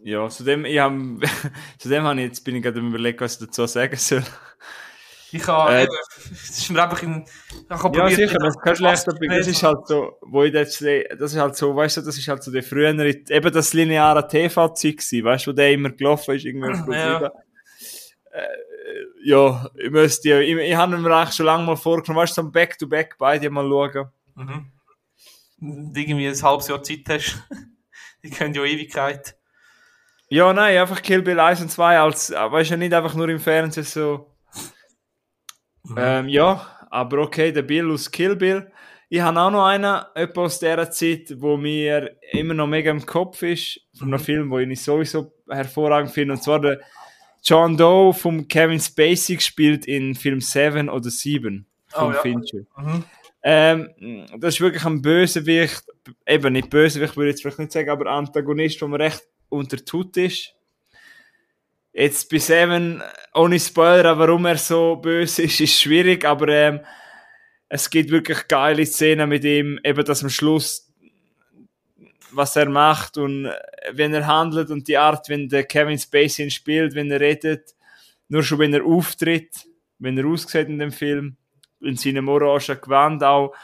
[SPEAKER 2] ja, zudem, ich hab, zudem habe ich, jetzt bin ich gerade am überlegen, was ich dazu sagen soll.
[SPEAKER 1] Ich kann,
[SPEAKER 2] Äh,
[SPEAKER 1] es ist mir einfach in, ich habe
[SPEAKER 2] Ja,
[SPEAKER 1] probiert,
[SPEAKER 2] sicher, das schlechter
[SPEAKER 1] Spaß
[SPEAKER 2] Blick. Das ist halt so, wo ich jetzt sehe, das ist halt so, weißt du, das ist halt so der frühere, eben das lineare TV-Zeug gewesen, weißt du, wo der immer gelaufen ist, irgendwie auf
[SPEAKER 1] Ja.
[SPEAKER 2] Pro7. Äh, ja, ich müsste, ja- ich, ich habe mir eigentlich schon lange mal vorgenommen, weißt du, so ein Back-to-Back beide mal schauen.
[SPEAKER 1] Mhm. Irgendwie ein halbes Jahr Zeit hast. Die können ja Ewigkeit.
[SPEAKER 2] Ja, nein, einfach Kill Bill 1 und 2 als, weißt du, nicht einfach nur im Fernsehen so. Ähm, ja, aber okay, der Bill aus Kill Bill. Ich habe auch noch einen, etwa aus dieser Zeit, wo mir immer noch mega im Kopf ist, von einem Film, den ich sowieso hervorragend finde, und zwar der John Doe vom Kevin Spacey gespielt in Film 7 oder 7 von
[SPEAKER 1] Oh, ja.
[SPEAKER 2] Fincher.
[SPEAKER 1] Mhm.
[SPEAKER 2] Ähm, das ist wirklich ein Bösewicht, eben nicht Bösewicht, würde ich jetzt vielleicht nicht sagen, aber Antagonist, der mir recht unter Tut ist. Jetzt bei Seven, ohne Spoiler, warum er so böse ist, ist schwierig, aber ähm, es gibt wirklich geile Szenen mit ihm, eben dass am Schluss, was er macht und wenn er handelt und die Art, wenn der Kevin Spacey ihn spielt, wenn er redet, nur schon wenn er auftritt, wenn er aussieht in dem Film, in seinem orangen Gewand auch,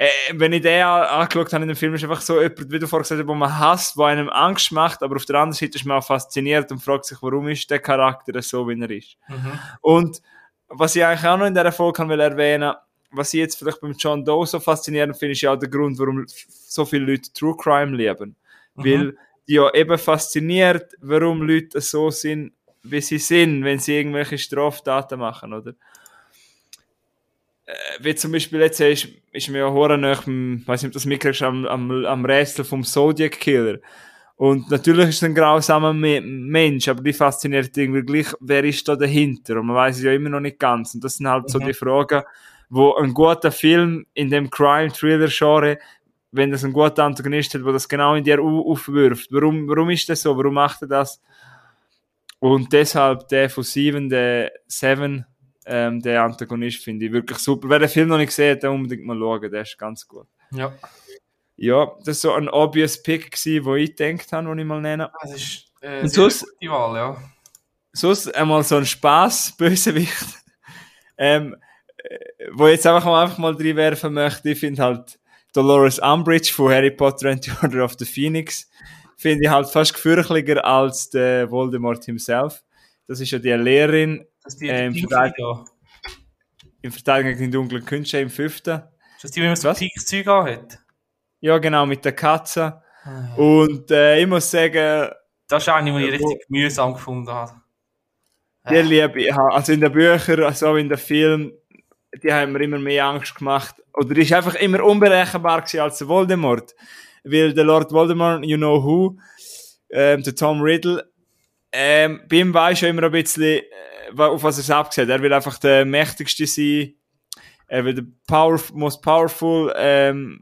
[SPEAKER 2] äh, wenn ich den angeschaut habe in dem Film, ist einfach so jemand, wie du vorher gesagt hast, wo man hasst, wo einem Angst macht, aber auf der anderen Seite ist man auch fasziniert und fragt sich, warum ist der Charakter so, wie er ist.
[SPEAKER 1] Mhm.
[SPEAKER 2] Und was ich eigentlich auch noch in dieser Folge will erwähnen was ich jetzt vielleicht beim John Doe so faszinierend finde, ist ja auch der Grund, warum so viele Leute True Crime lieben.
[SPEAKER 1] Mhm.
[SPEAKER 2] Weil die ja eben fasziniert, warum Leute so sind, wie sie sind, wenn sie irgendwelche Straftaten machen, oder? Äh, wie zum Beispiel jetzt ist, ist mir ja hoher nach dem, weiß nicht, ob das mitkriegst, am, am, am Rätsel vom Zodiac Killer. Und natürlich ist es ein grausamer Me Mensch, aber die fasziniert irgendwie gleich, wer ist da dahinter? Und man weiß es ja immer noch nicht ganz. Und das sind halt so
[SPEAKER 1] Mhm.
[SPEAKER 2] die Fragen, wo ein guter Film in dem Crime-Thriller-Genre, wenn das ein guter Antagonist hat, wo das genau in dir au- aufwirft. Warum, warum ist das so? Warum macht er das? Und deshalb der von Seven, der Seven, ähm, der Antagonist finde ich wirklich super. Wer den Film noch nicht gesehen hat, der unbedingt mal schauen, der ist ganz gut.
[SPEAKER 1] Ja.
[SPEAKER 2] Ja, das ist so ein obvious Pick gewesen, wo ich gedacht habe, den ich mal nenne.
[SPEAKER 1] Das ist äh,
[SPEAKER 2] Und sonst-
[SPEAKER 1] gute Wahl, ja.
[SPEAKER 2] Sonst einmal so ein Spaß Bösewicht, ähm, äh, wo ich jetzt einfach mal, einfach mal reinwerfen möchte. Ich finde halt Dolores Umbridge von Harry Potter and the Order of the Phoenix finde ich halt fast gefürchtlicher als der Voldemort himself. Das ist ja die Lehrerin
[SPEAKER 1] die,
[SPEAKER 2] Ähm,
[SPEAKER 1] die
[SPEAKER 2] im Verteidigung gegen die dunklen Künste im fünften.
[SPEAKER 1] Ist das die, wie man so
[SPEAKER 2] Was?
[SPEAKER 1] Pix-Zeug hat?
[SPEAKER 2] Ja, genau, mit der Katze. Und äh, ich muss sagen,
[SPEAKER 1] Das ist eine, die ich
[SPEAKER 2] Ja,
[SPEAKER 1] richtig mühsam gefunden habe.
[SPEAKER 2] Die liebe ich. Also in den Büchern, also in den Filmen, die haben mir immer mehr Angst gemacht. Oder die ist einfach immer unberechenbar gewesen als der Voldemort. Weil der Lord Voldemort, you know who, ähm, der Tom Riddle, ähm, bei ihm weiß schon immer ein bisschen, äh, auf was er es abgesehen Er will einfach der mächtigste sein. Er will der power, most powerful ähm,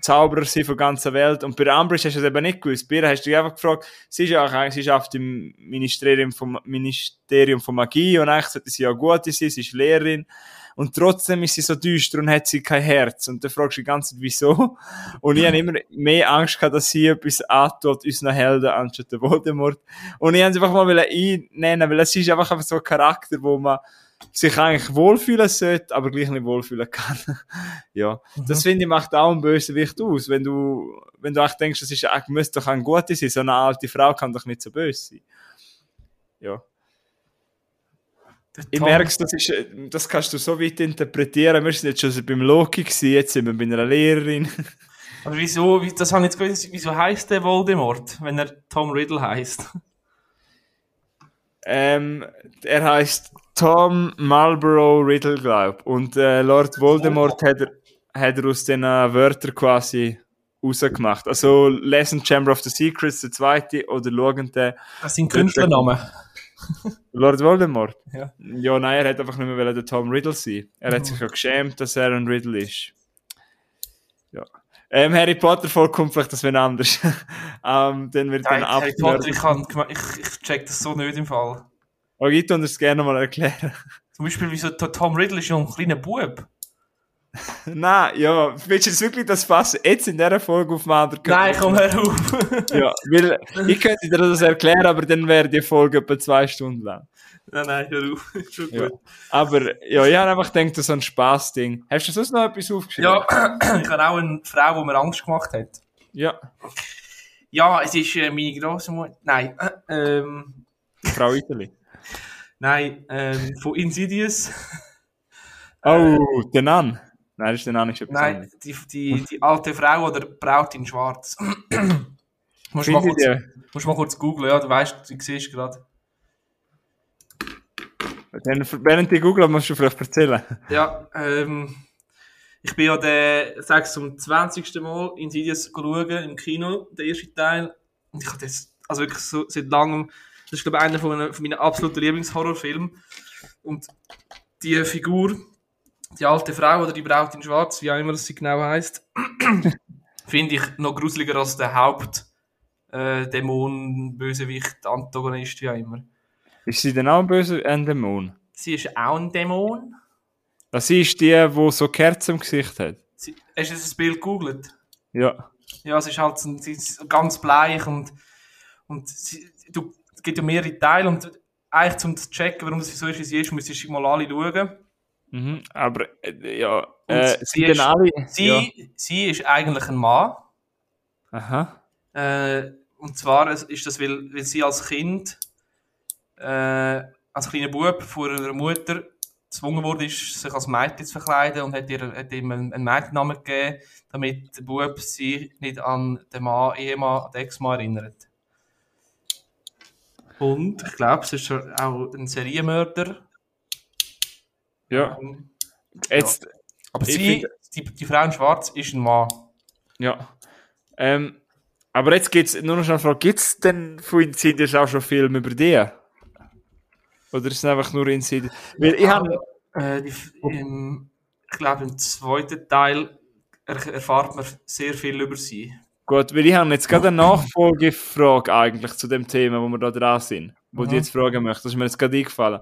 [SPEAKER 2] Zauberer sein von der ganzen Welt. Und bei der Umbridge hast du es eben nicht gewusst. Bei ihr hast du dich einfach gefragt, sie ist ja auch, sie ist auf dem Ministerium von, Ministerium von Magie und eigentlich sollte sie ja gut sein, sie ist Lehrerin. Und trotzdem ist sie so düster und hat sie kein Herz. Und dann fragst du die ganze Zeit, wieso? Und ich habe immer mehr Angst gehabt, dass sie etwas antut, unseren Helden, anstatt der Voldemort. Und ich habe einfach mal einnehmen, weil es ist einfach, einfach so ein Charakter, wo man sich eigentlich wohlfühlen sollte, aber gleich nicht wohlfühlen kann. ja. Das finde ich macht auch einen Bösewicht aus. Wenn du, wenn du echt denkst, das ist, eigentlich müsste doch ein Guter sein, so eine alte Frau kann doch nicht so böse sein. Ja. Ich merke, das, ist, äh, das kannst du so weit interpretieren. Wir sind jetzt schon beim Loki gewesen, jetzt sind wir bei einer Lehrerin.
[SPEAKER 1] Aber wieso, wie- das habe ich jetzt gewusst, wieso heisst der Voldemort, wenn er Tom Riddle heisst?
[SPEAKER 2] ähm, er heißt Tom Marlborough Riddle, glaub. Und äh, Lord Voldemort hat er, hat er aus den Wörtern quasi rausgemacht. Also lesen Chamber of the Secrets, der zweite, oder schauen den
[SPEAKER 1] Das sind Künstlernamen.
[SPEAKER 2] Lord Voldemort.
[SPEAKER 1] Ja.
[SPEAKER 2] Ja, nein, er hat einfach nicht mehr wollen der Tom Riddle sein. Er hat sich ja geschämt, dass er ein Riddle ist. Ja. Ähm, Harry Potter Folge kommt vielleicht das wenn anders. ähm, dann wird dann
[SPEAKER 1] Harry. Potter, ich, kann, ich, ich check das so nicht im Fall.
[SPEAKER 2] Aber ich tu das gerne mal erklären.
[SPEAKER 1] Zum Beispiel, wieso Tom Riddle ist ja ein kleiner Bub.
[SPEAKER 2] Nein, ja, willst du jetzt wirklich das fassen? Jetzt in dieser Folge auf Mander
[SPEAKER 1] Nein, komm hör auf.
[SPEAKER 2] Ja, weil ich könnte dir das erklären, aber dann wäre die Folge etwa zwei Stunden lang.
[SPEAKER 1] nein, nein, hör auf. Ist schon
[SPEAKER 2] Ja.
[SPEAKER 1] gut.
[SPEAKER 2] Aber ja, ich habe einfach gedacht, das ist so ein Spaßding. Hast du sonst noch etwas aufgeschrieben?
[SPEAKER 1] Ja, ich habe auch eine Frau, die mir Angst gemacht hat.
[SPEAKER 2] Ja,
[SPEAKER 1] Ja, es ist äh, meine Grossmutter. Nein, äh, ähm,
[SPEAKER 2] Frau Itali.
[SPEAKER 1] nein, ähm, von Insidious.
[SPEAKER 2] Oh, der Nan. Nein, das ist der Nan, ist etwas
[SPEAKER 1] Nein,
[SPEAKER 2] anderes.
[SPEAKER 1] die, die, die alte Frau oder Braut in Schwarz. musst, du mal kurz,
[SPEAKER 2] ich
[SPEAKER 1] musst du mal kurz googlen, ja, du weißt, du siehst gerade.
[SPEAKER 2] dann, während die googeln, musst du vielleicht erzählen.
[SPEAKER 1] Ja, ähm, ich bin ja der, sag zum 20. Mal Insidious schauen im Kino, der erste Teil. Und ich habe das, also wirklich so seit langem, das ist glaube ich einer von meinen, von meinen absoluten Lieblingshorrorfilmen. Und die Figur, die alte Frau oder die Braut in Schwarz, wie auch immer das sie genau heißt, finde ich noch gruseliger als der Haupt äh, Bösewicht, Antagonist, wie auch immer.
[SPEAKER 2] Ist sie denn auch ein böser ein Dämon?
[SPEAKER 1] Sie ist auch ein Dämon.
[SPEAKER 2] Das ist die, die so Kerzen im Gesicht hat.
[SPEAKER 1] Sie, hast du das Bild gegoogelt?
[SPEAKER 2] Ja.
[SPEAKER 1] Ja, sie ist halt so, sie ist ganz bleich und, und sie, du, es gibt ja mehrere Teile und eigentlich zum zu checken, warum das so ist, wie sie ist, müsstest du mal alle schauen.
[SPEAKER 2] Mhm. Aber, äh, ja, äh,
[SPEAKER 1] sie ist-
[SPEAKER 2] alle.
[SPEAKER 1] Sie,
[SPEAKER 2] Ja.
[SPEAKER 1] sie ist eigentlich ein Mann.
[SPEAKER 2] Aha.
[SPEAKER 1] Äh, und zwar ist das, weil, weil sie als Kind, äh, als kleiner Bub von ihrer Mutter gezwungen wurde, ist, sich als Mädchen zu verkleiden und hat ihr hat ihm einen, einen Mädchennamen gegeben, damit der Bub sie nicht an den Mann, Ehemann, an den Ex-Mann erinnert. Und ich glaube, es ist auch ein Serienmörder.
[SPEAKER 2] Ja. Jetzt,
[SPEAKER 1] Aber
[SPEAKER 2] Ich
[SPEAKER 1] sie,
[SPEAKER 2] finde-
[SPEAKER 1] die, die Frau in Schwarz, ist ein Mann.
[SPEAKER 2] ja. Ähm, aber jetzt geht's nur noch eine Frage, gibt's denn von Insidious auch schon Filme über die? Oder ist es einfach nur Insidious? Weil ich habe,
[SPEAKER 1] Äh, im, ich glaube, im zweiten Teil er, erfahrt man sehr viel über sie.
[SPEAKER 2] gut, weil ich habe jetzt gerade eine Nachfolgefrage eigentlich zu dem Thema, wo wir da dran sind, wo
[SPEAKER 1] Mhm.
[SPEAKER 2] die jetzt fragen möchte. Das ist mir jetzt gerade eingefallen.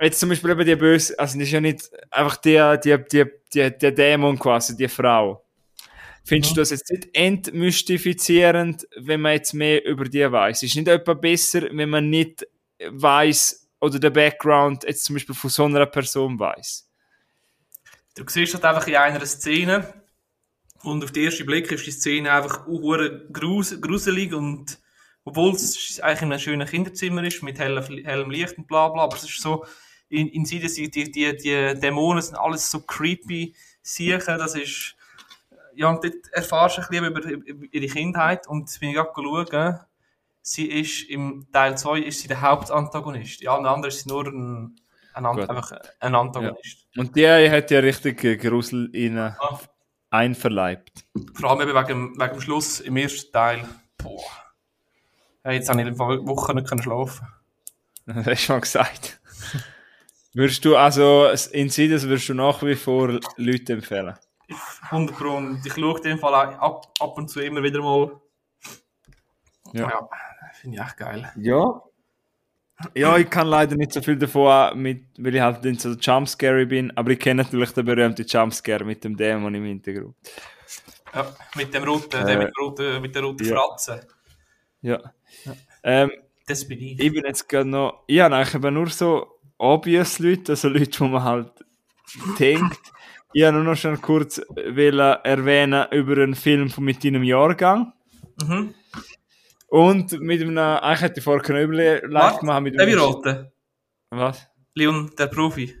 [SPEAKER 2] Jetzt zum Beispiel eben die Böse, also das ist ja nicht einfach der, die, die, die, der Dämon quasi, die Frau. Findest
[SPEAKER 1] Mhm.
[SPEAKER 2] du das jetzt nicht entmystifizierend, wenn man jetzt mehr über die weiß? Ist nicht etwa besser, wenn man nicht weiß oder den Background jetzt zum Beispiel von so einer Person weiß?
[SPEAKER 1] Du siehst halt einfach in einer Szene und auf den ersten Blick ist die Szene einfach grus gruselig und obwohl es eigentlich in einem schönen Kinderzimmer ist mit hellem, hellem Licht und bla bla, aber es ist so, in, in sie, die, die, die, die Dämonen sind alles so creepy Siechen, das ist, ja, und dort erfährst du ein bisschen über, über ihre Kindheit und jetzt bin ich gerade schauen, sie ist im Teil 2 ist sie der Hauptantagonist, ja, und der andere ist nur ein, ein, einfach ein Antagonist.
[SPEAKER 2] Und die hat ja richtig äh, Grusel in äh,
[SPEAKER 1] Ah.
[SPEAKER 2] einverleibt.
[SPEAKER 1] Vor allem eben wegen, dem- wegen dem Schluss im ersten Teil. Boah. Ja, jetzt habe ich in der Woche nicht können schlafen.
[SPEAKER 2] Das hast du mal gesagt. Würdest du also Insidious würdest du nach wie vor Leute empfehlen?
[SPEAKER 1] 100 Pro. Und ich schaue in dem Fall auch ab, ab und zu immer wieder mal.
[SPEAKER 2] Ja.
[SPEAKER 1] Ja, finde ich echt geil.
[SPEAKER 2] Ja. Ja, ich kann leider nicht so viel davon, mit, weil ich halt nicht so Jumpscary bin, aber ich kenne natürlich den berühmten Jumpscare mit dem Dämon im Hintergrund.
[SPEAKER 1] Ja, mit dem roten,
[SPEAKER 2] Äh,
[SPEAKER 1] mit, der roten, mit der roten
[SPEAKER 2] ja.
[SPEAKER 1] Fratze.
[SPEAKER 2] Ja. Ähm,
[SPEAKER 1] Das bin ich.
[SPEAKER 2] ich bin jetzt gerade noch, ich habe eigentlich eben nur so obvious Leute, also Leute, wo man halt denkt. Ich habe nur noch schon kurz erwähnen über einen Film von mit deinem Jahrgang.
[SPEAKER 1] Mhm.
[SPEAKER 2] Und mit einem, eigentlich hätte ich vorher überlegt machen mit
[SPEAKER 1] Der
[SPEAKER 2] einem,
[SPEAKER 1] rote.
[SPEAKER 2] was?
[SPEAKER 1] Leon, der Profi.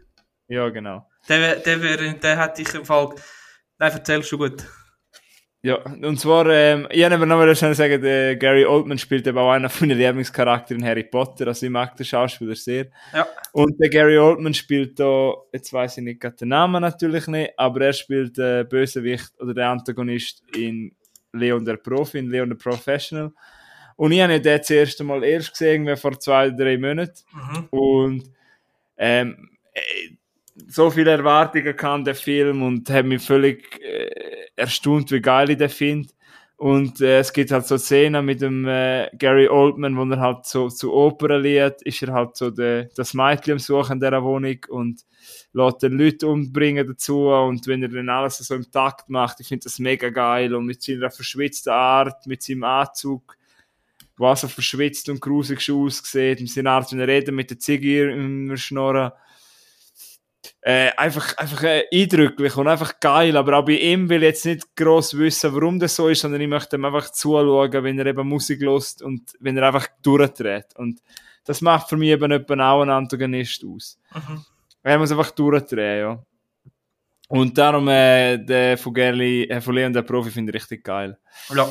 [SPEAKER 2] Ja, genau.
[SPEAKER 1] Der, der, wär, der hätte ich im Fall. Nein, erzählst du gut.
[SPEAKER 2] Ja, und zwar, ähm, ich habe eben noch mal schnell sagen, der Gary Oldman spielt eben auch einer von den in Harry Potter, also ich mag den Schauspieler sehr.
[SPEAKER 1] Ja.
[SPEAKER 2] Und der Gary Oldman spielt da, jetzt weiß ich nicht gerade den Namen natürlich nicht, aber er spielt den Bösewicht oder der Antagonist in Leon der Profi, in Leon der Professional. Und ich habe ihn den das erste Mal erst gesehen, vor zwei, drei Monaten.
[SPEAKER 1] Mhm.
[SPEAKER 2] Und ähm, äh, so viele Erwartungen kann der Film und hat mich völlig äh, erstaunt, wie geil ich den finde. Und äh, es gibt halt so Szenen mit dem äh, Gary Oldman, wo er halt so zu Opern liest, ist er halt so de, das Mädchen am Suchen in dieser Wohnung und lässt den Leute umbringen dazu und wenn er dann alles so im Takt macht, ich finde das mega geil und mit seiner verschwitzten Art, mit seinem Anzug, was er verschwitzt und grusig schon aussieht, mit seiner Art, wenn er redet, mit der Ziege im Schnorren. Äh, einfach einfach äh, eindrücklich und einfach geil, aber auch bei ihm will ich jetzt nicht gross wissen, warum das so ist, sondern ich möchte ihm einfach zuschauen, wenn er eben Musik lost und wenn er einfach durchdreht. Und das macht für mich eben auch einen Antagonist aus.
[SPEAKER 1] Mhm.
[SPEAKER 2] Er muss einfach durchdrehen, ja. Und darum, äh, der von Gerli, äh, von Leon, der Profi, finde ich richtig geil.
[SPEAKER 1] Ja.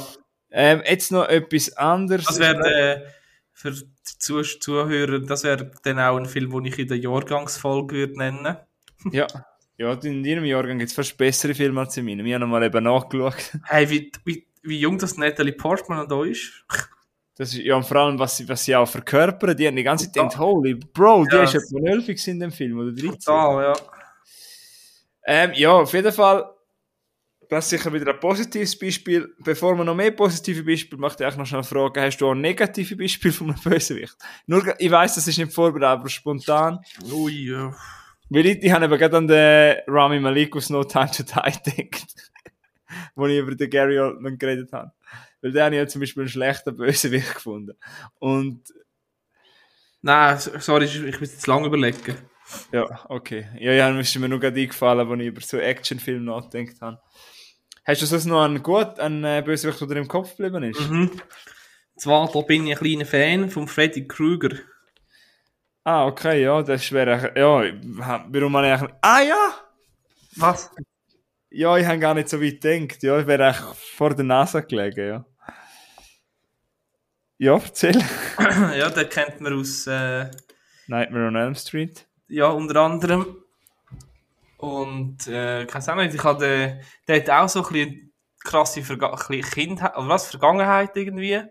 [SPEAKER 2] Ähm, jetzt noch etwas anderes.
[SPEAKER 1] Das wäre für die Zuh Zuhörer, das wäre dann auch ein Film, den ich in der Jahrgangsfolge würde nennen.
[SPEAKER 2] Ja. Ja, in jedem Jahrgang gibt es fast bessere Filme als in meinem. Ich habe mal eben nachgeschaut.
[SPEAKER 1] Hey, wie, wie, wie jung das Natalie Portman da ist.
[SPEAKER 2] Das ist, ja, und vor allem, was sie, was sie auch verkörpern, die haben die ganze Zeit gedacht, holy, Bro, die
[SPEAKER 1] Ja.
[SPEAKER 2] ist etwa 12 gewesen in dem Film, oder 13.
[SPEAKER 1] Total, ja.
[SPEAKER 2] Ähm, ja, auf jeden Fall, das ist sicher wieder ein positives Beispiel. Bevor wir noch mehr positive Beispiele möchte ich noch schnell fragen, hast du auch negative Beispiele von einem Bösewicht? Nur, ich weiss, das ist nicht vorbereitet, aber spontan.
[SPEAKER 1] Ui, ja.
[SPEAKER 2] Weil ich, ich habe eben gerade an den Rami Malik aus No Time to Die gedacht. wo ich über den Gary Oldman geredet habe. Weil der habe ich ja zum Beispiel einen schlechten Bösewicht gefunden. Und,
[SPEAKER 1] Nein, sorry, ich muss jetzt lange überlegen.
[SPEAKER 2] ja, okay. Ja, ja, ist mir nur gerade eingefallen, als ich über so Actionfilme nachgedacht habe. Hast du sonst noch einen gut, einen äh, Bösewicht, der dir im Kopf geblieben ist?
[SPEAKER 1] Mhm. Zwar da bin ich ein kleiner Fan von Freddy Krueger.
[SPEAKER 2] Ah, okay, ja, das wäre, ja, warum ich eigentlich, ah ja!
[SPEAKER 1] Was?
[SPEAKER 2] Ja, ich habe gar nicht so weit gedacht. Ja, ich wäre eigentlich vor der Nase gelegen, ja. Ja, erzähl.
[SPEAKER 1] ja, den kennt man aus, äh,
[SPEAKER 2] Nightmare on Elm Street.
[SPEAKER 1] ja, unter anderem. Und, äh, weiß auch nicht, ich hatte, der hat auch so ein bisschen krasse Verga Kindheit, oder was, Vergangenheit irgendwie.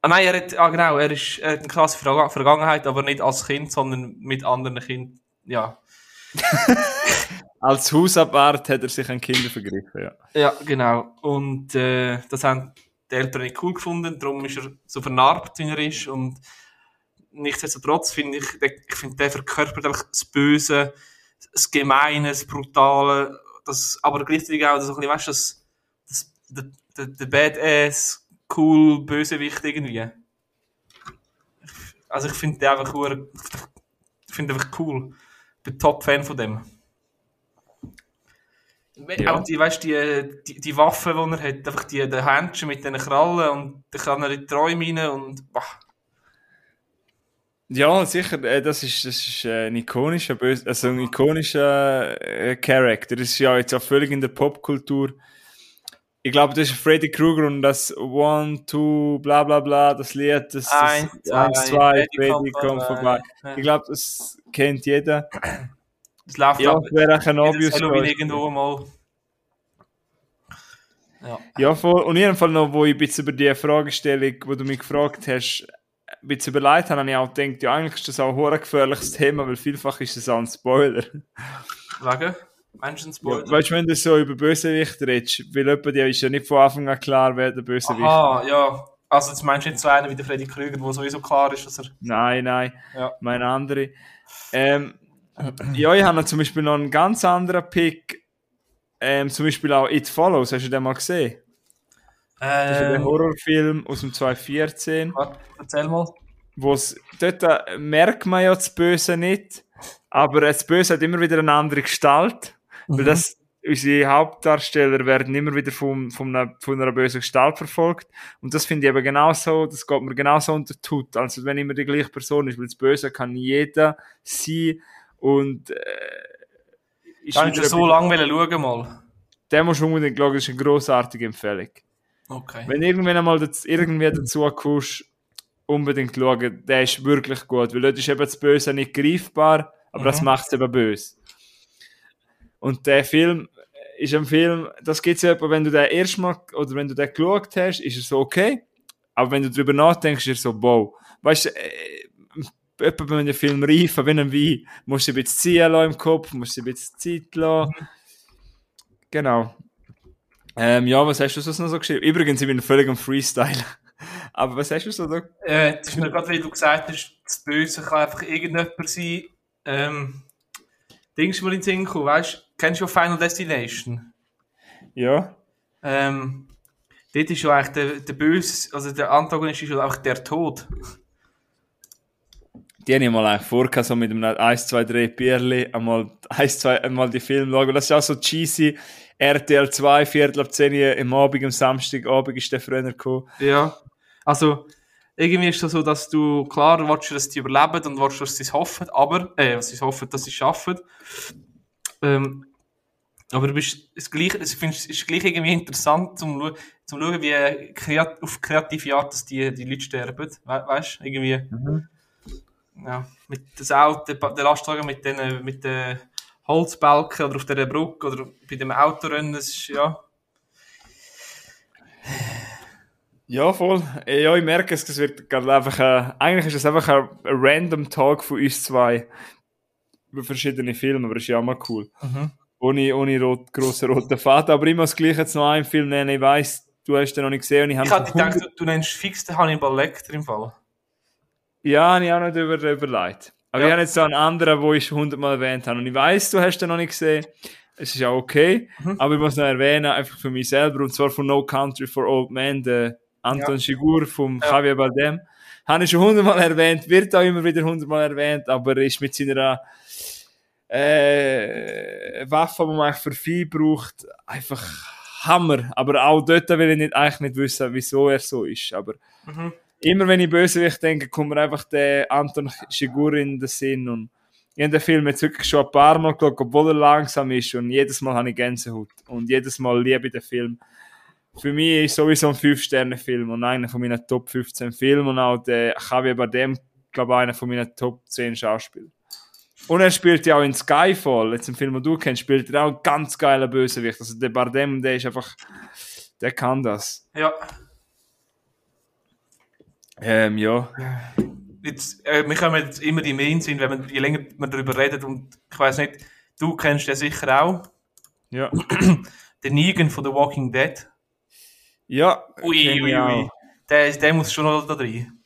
[SPEAKER 1] Ah nein, er hat, ah genau, er, ist, er hat eine krasse Verga Vergangenheit, aber nicht als Kind, sondern mit anderen Kindern, ja.
[SPEAKER 2] Als Hausabwart hat er sich an Kinder vergriffen, ja.
[SPEAKER 1] Ja, genau. Und äh, das haben die Eltern nicht cool gefunden, darum ist er so vernarbt, wie er ist. Und nichtsdestotrotz finde ich, ich finde, der verkörpert einfach das Böse, das Gemeine, das Brutale, das, aber gleichzeitig auch so ein bisschen, weißt du, das, das, der, der, der Badass, cool, Bösewicht irgendwie. Also ich finde den einfach cool, ich finde einfach cool. Ich bin Top-Fan von dem.
[SPEAKER 2] Ja.
[SPEAKER 1] Auch die, weißt, die, die, die Waffe, die er hat, einfach die, die Händchen mit den Krallen und dann kann er in die Träume rein und boah.
[SPEAKER 2] Ja, sicher, äh, das ist, das ist äh, ein ikonischer, also ein ikonischer äh, Charakter. Das ist ja jetzt auch völlig in der Popkultur. Ich glaube, das ist Freddy Krueger und das One, Two, bla bla bla, das Lied, das, das
[SPEAKER 1] Eins,
[SPEAKER 2] eins,
[SPEAKER 1] zwei, Freddy
[SPEAKER 2] Freddy
[SPEAKER 1] kommt vorbei.
[SPEAKER 2] Ich glaube, das kennt jeder.
[SPEAKER 1] Das läuft
[SPEAKER 2] Ja, das wäre auch ein obvious
[SPEAKER 1] Halloween irgendwo mal. Ja.
[SPEAKER 2] Ja, voll. Und in jedem Fall noch, wo ich ein bisschen über die Fragestellung, wo du mich gefragt hast, ein bisschen überlegt habe, habe ich auch gedacht, ja, eigentlich ist das auch ein gefährliches Thema, weil vielfach ist es auch ein Spoiler.
[SPEAKER 1] Wegen? Menschen
[SPEAKER 2] Ja,
[SPEAKER 1] Spoiler.
[SPEAKER 2] weißt du, wenn du so über Bösewicht redest, weil jemand, dir ist ja nicht von Anfang an klar, wer der Bösewicht ist.
[SPEAKER 1] Aha, ja. Also jetzt meinst du nicht so einen wie der Freddy Krüger, wo sowieso klar ist, dass er...
[SPEAKER 2] Nein, nein,
[SPEAKER 1] Ja.
[SPEAKER 2] meine andere. Ähm, ja, ich habe zum Beispiel noch einen ganz anderen Pick. Ähm, zum Beispiel auch It Follows, hast du den mal gesehen? Das ist ein
[SPEAKER 1] Ähm,
[SPEAKER 2] Horrorfilm aus dem 2014.
[SPEAKER 1] warte, erzähl mal.
[SPEAKER 2] wo's, dort äh, merkt man ja das Böse nicht, aber das Böse hat immer wieder eine andere Gestalt, weil
[SPEAKER 1] Mhm.
[SPEAKER 2] das, unsere Hauptdarsteller werden immer wieder vom, von, einer, von einer bösen Gestalt verfolgt und das finde ich eben genauso, das geht mir genauso unter die Haut, also wenn immer die gleiche Person ist, weil das Böse kann jeder sein und äh, ist
[SPEAKER 1] schon so lange schauen mal.
[SPEAKER 2] den musst du unbedingt schauen, das ist eine grossartige Empfehlung.
[SPEAKER 1] Okay.
[SPEAKER 2] Wenn irgendwann einmal das, irgendwie dazu kommst, unbedingt schauen, der ist wirklich gut, weil dort ist eben das Böse nicht greifbar, aber das
[SPEAKER 1] Mhm.
[SPEAKER 2] macht es eben böse. Und der Film ist ein Film, das gibt es ja wenn du den erstmal, oder wenn du den geschaut hast, ist er so okay, aber wenn du drüber nachdenkst, ist er so, wow. Weißt du, äh, wenn der Film reifen, wie ein Wein, musst du ein bisschen ziehen lassen im Kopf, musst du ein bisschen Zeit lassen. Genau. Ähm, ja, was hast du sonst noch so geschrieben? Übrigens, ich bin völlig am Freestyle. Aber was hast du so da?
[SPEAKER 1] Äh, das ist mir gerade, wie du gesagt hast, das Böse kann einfach irgendjemand sein. Ähm, Dings, die in den Sinn kommen, weißt du, kennst du Final Destination?
[SPEAKER 2] Ja.
[SPEAKER 1] Ähm, dort ist ja eigentlich der, der Böse, also der Antagonist ist ja einfach der Tod.
[SPEAKER 2] Die habe ich mal eigentlich vorgehabt, so mit einem 1, 2, 3 Bierli, einmal, 1, 2, einmal die Filme schauen. Das ist auch so cheesy. RTL 2, Viertel ab 10 Uhr im Abend, am Samstagabend ist der früher gekommen.
[SPEAKER 1] Ja. Also, irgendwie ist es so, dass du, klar, willst du, dass die überleben und willst, dass sie es hoffen, aber, äh, was sie hoffen, dass sie es schaffen. Ähm, aber du bist, das gleiche, ich finde, es ist gleich irgendwie interessant, zum, zum schauen, wie kreat auf kreative Art, dass die, die Leute sterben. We weißt du, irgendwie. Ja, mit das Auto, der, Lastwagen mit den, mit den Holzbalken oder auf der Brücke oder bei dem Autorennen, das ist, ja.
[SPEAKER 2] Ja, voll. Äh, Ja, ich merke es, es wird gerade einfach, äh, eigentlich ist es einfach ein, ein random Talk von uns zwei über verschiedene Filme, aber das ist ja mal cool.
[SPEAKER 1] Mhm.
[SPEAKER 2] ohne, ohne rot, grossen roten Faden. Aber ich muss gleich jetzt noch einen Film nennen. Ich weiss, du hast den noch nicht gesehen. Und ich
[SPEAKER 1] ich hatte gedacht, du, du nennst fix den Hannibal Lecter im Fall.
[SPEAKER 2] Ja, habe ich auch nicht über, überlegt. Aber
[SPEAKER 1] Ja.
[SPEAKER 2] ich habe jetzt so einen anderen, wo ich hundertmal erwähnt habe. Und ich weiss, du hast den noch nicht gesehen. Es ist auch okay.
[SPEAKER 1] Mhm.
[SPEAKER 2] Aber ich muss noch erwähnen, einfach für mich selber. Und zwar von No Country for Old Men, der Anton
[SPEAKER 1] Ja.
[SPEAKER 2] Chigur vom
[SPEAKER 1] Ja.
[SPEAKER 2] Javier Bardem. Habe ich schon hundertmal erwähnt, wird auch immer wieder hundertmal erwähnt, aber ist mit seiner äh, Waffe, die man für Vieh braucht, einfach Hammer. Aber auch dort will ich nicht, eigentlich nicht wissen, wieso er so ist. Aber
[SPEAKER 1] Mhm.
[SPEAKER 2] Immer wenn ich Bösewicht denke, kommt mir einfach der Anton Chigur in den Sinn. Und ich habe den Film jetzt wirklich schon ein paar Mal geschaut, obwohl er langsam ist. Und jedes Mal habe ich Gänsehaut. Und jedes Mal liebe ich den Film. Für mich ist sowieso ein 5-Sterne-Film und einer von meinen Top 15 Filmen. Und auch der Javier Bardem, glaube ich, einer von meinen Top 10 Schauspielern. Und er spielt ja auch in Skyfall, jetzt im Film, den du kennst, spielt er auch einen ganz geiler Bösewicht. Also der Bardem, der ist einfach, der kann das.
[SPEAKER 1] Ja.
[SPEAKER 2] Ähm, ja.
[SPEAKER 1] Jetzt, äh, wir kommen jetzt immer die Main sind, wenn man, je länger man darüber redet und ich weiß nicht, du kennst den sicher auch.
[SPEAKER 2] Ja.
[SPEAKER 1] Den Negan von The Walking Dead.
[SPEAKER 2] Ja.
[SPEAKER 1] Ui, ui, ui.
[SPEAKER 2] auch.
[SPEAKER 1] Der, der muss schon noch da drin.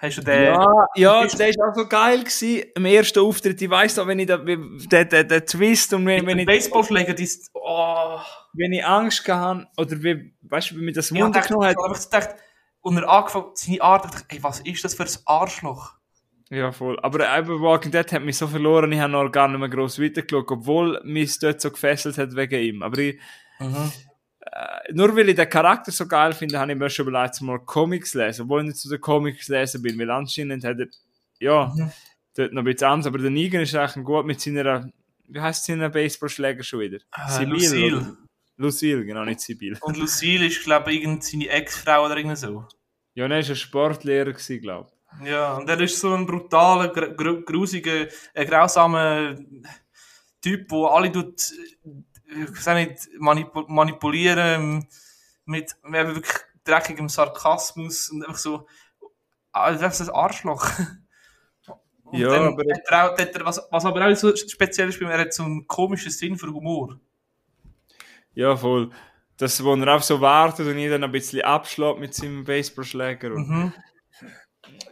[SPEAKER 1] Hast du den?
[SPEAKER 2] Ja, ja, der ist auch so geil gewesen. Im ersten Auftritt, ich weiss noch, wenn ich da, wie- der, der, der Twist und wenn, wenn ich,
[SPEAKER 1] Baseballschläger, die ist, oh.
[SPEAKER 2] wenn ich Angst hatte, oder wie, weißt du, wie mir das Wunder
[SPEAKER 1] dachte,
[SPEAKER 2] genommen hat.
[SPEAKER 1] ich habe gedacht, und er angefangen, seine Art, ich dachte, ey, was ist das für ein Arschloch?
[SPEAKER 2] Ja, voll. Aber eben Walking Dead hat mich so verloren, ich habe noch gar nicht mehr gross weitergeschaut, obwohl mich es dort so gefesselt hat wegen ihm. Aber ich,
[SPEAKER 1] Mhm.
[SPEAKER 2] nur weil ich den Charakter so geil finde, habe ich mir schon überlegt, mal Comics lesen, obwohl ich nicht zu den Comics lesen bin, weil anscheinend hat er, ja,
[SPEAKER 1] Mhm.
[SPEAKER 2] dort noch ein bisschen anders, aber der Negan ist eigentlich gut mit seiner, wie heißt seiner Baseballschläger schon wieder?
[SPEAKER 1] Äh, Lucille.
[SPEAKER 2] oder? Lucille, genau, nicht Sibyl.
[SPEAKER 1] Und Lucille ist, glaube ich, seine Ex-Frau oder irgend so.
[SPEAKER 2] Ja, er war ein Sportlehrer, glaube
[SPEAKER 1] Ja, und er ist so ein brutaler, gr gr grusiger, äh, grausamer Typ, der alle tut, äh, ich weiß nicht, manipu manipulieren mit, mit wirklich dreckigem Sarkasmus und einfach so, also einfach so ein Arschloch. Und
[SPEAKER 2] Ja, aber-
[SPEAKER 1] hat er auch, hat er, was, was aber auch so speziell ist, bei er hat so einen komischen Sinn für Humor.
[SPEAKER 2] Ja, voll. Das, wo er auch so wartet und ihn dann ein bisschen abschlägt mit seinem Baseballschläger.
[SPEAKER 1] Mhm.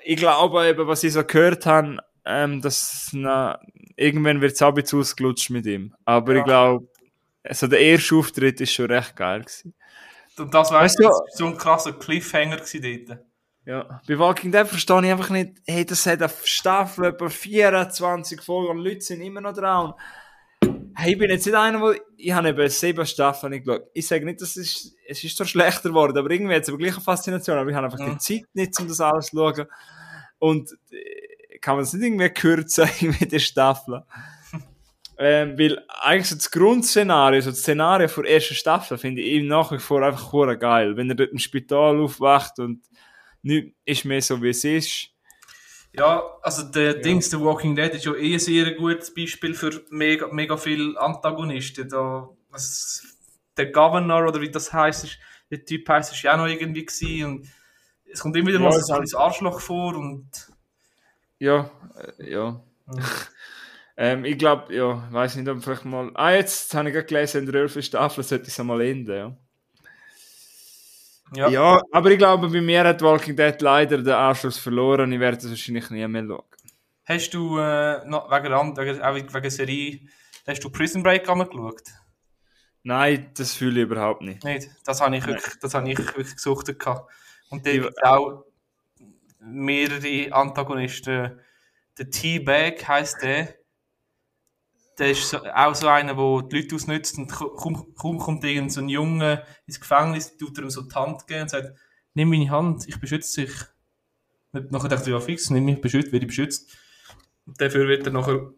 [SPEAKER 2] Ich glaube eben, was ich so gehört habe, ähm, dass na, irgendwann wird es auch ein bisschen ausgelutscht mit ihm. Aber
[SPEAKER 1] Ja.
[SPEAKER 2] ich glaube, also der erste Auftritt ist schon recht geil gewesen.
[SPEAKER 1] Und das war
[SPEAKER 2] Weißt du-
[SPEAKER 1] so ein krasser Cliffhanger gewesen dort.
[SPEAKER 2] Ja. Bei Walking Dead verstehe ich einfach nicht, hey, das hat eine Staffel etwa 24 Folgen und Leute sind immer noch dran. Hey, ich bin jetzt nicht einer, wo, ich habe eben sieben Staffeln geschaut. Ich sage nicht, dass es, es ist zwar schlechter geworden, aber irgendwie hat es aber gleich eine Faszination, aber ich habe einfach
[SPEAKER 1] Ja.
[SPEAKER 2] die Zeit nicht, um das alles zu schauen. Und äh, kann man das nicht irgendwie kürzen, irgendwie die Staffeln. ähm, weil eigentlich so das Grundszenario, so das Szenario der ersten Staffel finde ich nach wie vor einfach geil. Wenn er dort im Spital aufwacht und nicht ist mehr so, wie es ist.
[SPEAKER 1] Ja, also der Dings, The Walking Dead ist ja eh ein sehr gutes Beispiel für mega, mega viele Antagonisten. Da, was, der Governor oder wie das heißt, der Typ heißt, ist ja auch noch irgendwie gewesen und es kommt immer wieder
[SPEAKER 2] Ja,
[SPEAKER 1] mal so ein Arschloch vor und
[SPEAKER 2] Ja, äh, ja. ähm, ich glaube, ja, weiß nicht, ob vielleicht mal. Ah, jetzt habe ich gerade gelesen, in der 11. Staffel sollte es einmal enden, ja.
[SPEAKER 1] Ja.
[SPEAKER 2] Ja, aber ich glaube, bei mir hat Walking Dead leider den Anschluss verloren. Ich werde es wahrscheinlich nie mehr schauen.
[SPEAKER 1] Hast du äh, noch wegen, wegen, wegen Serie, hast du Prison Break angeschaut?
[SPEAKER 2] Nein, das fühle ich überhaupt nicht.
[SPEAKER 1] Nicht? Das habe ich
[SPEAKER 2] Nein.
[SPEAKER 1] wirklich, das habe ich wirklich gesucht. gehabt. Und da
[SPEAKER 2] Ich-
[SPEAKER 1] gibt auch mehrere Antagonisten. Der T-Bag heisst der. Der ist so, auch so einer, der die Leute ausnützt und kaum, kaum kommt irgend so ein Junge ins Gefängnis, tut er ihm so die Hand geben und sagt, nimm meine Hand, ich beschütze dich. Und nachher dachte ich, ja fix, nimm mich, beschützt, werde ich beschützt. Und dafür wird er nachher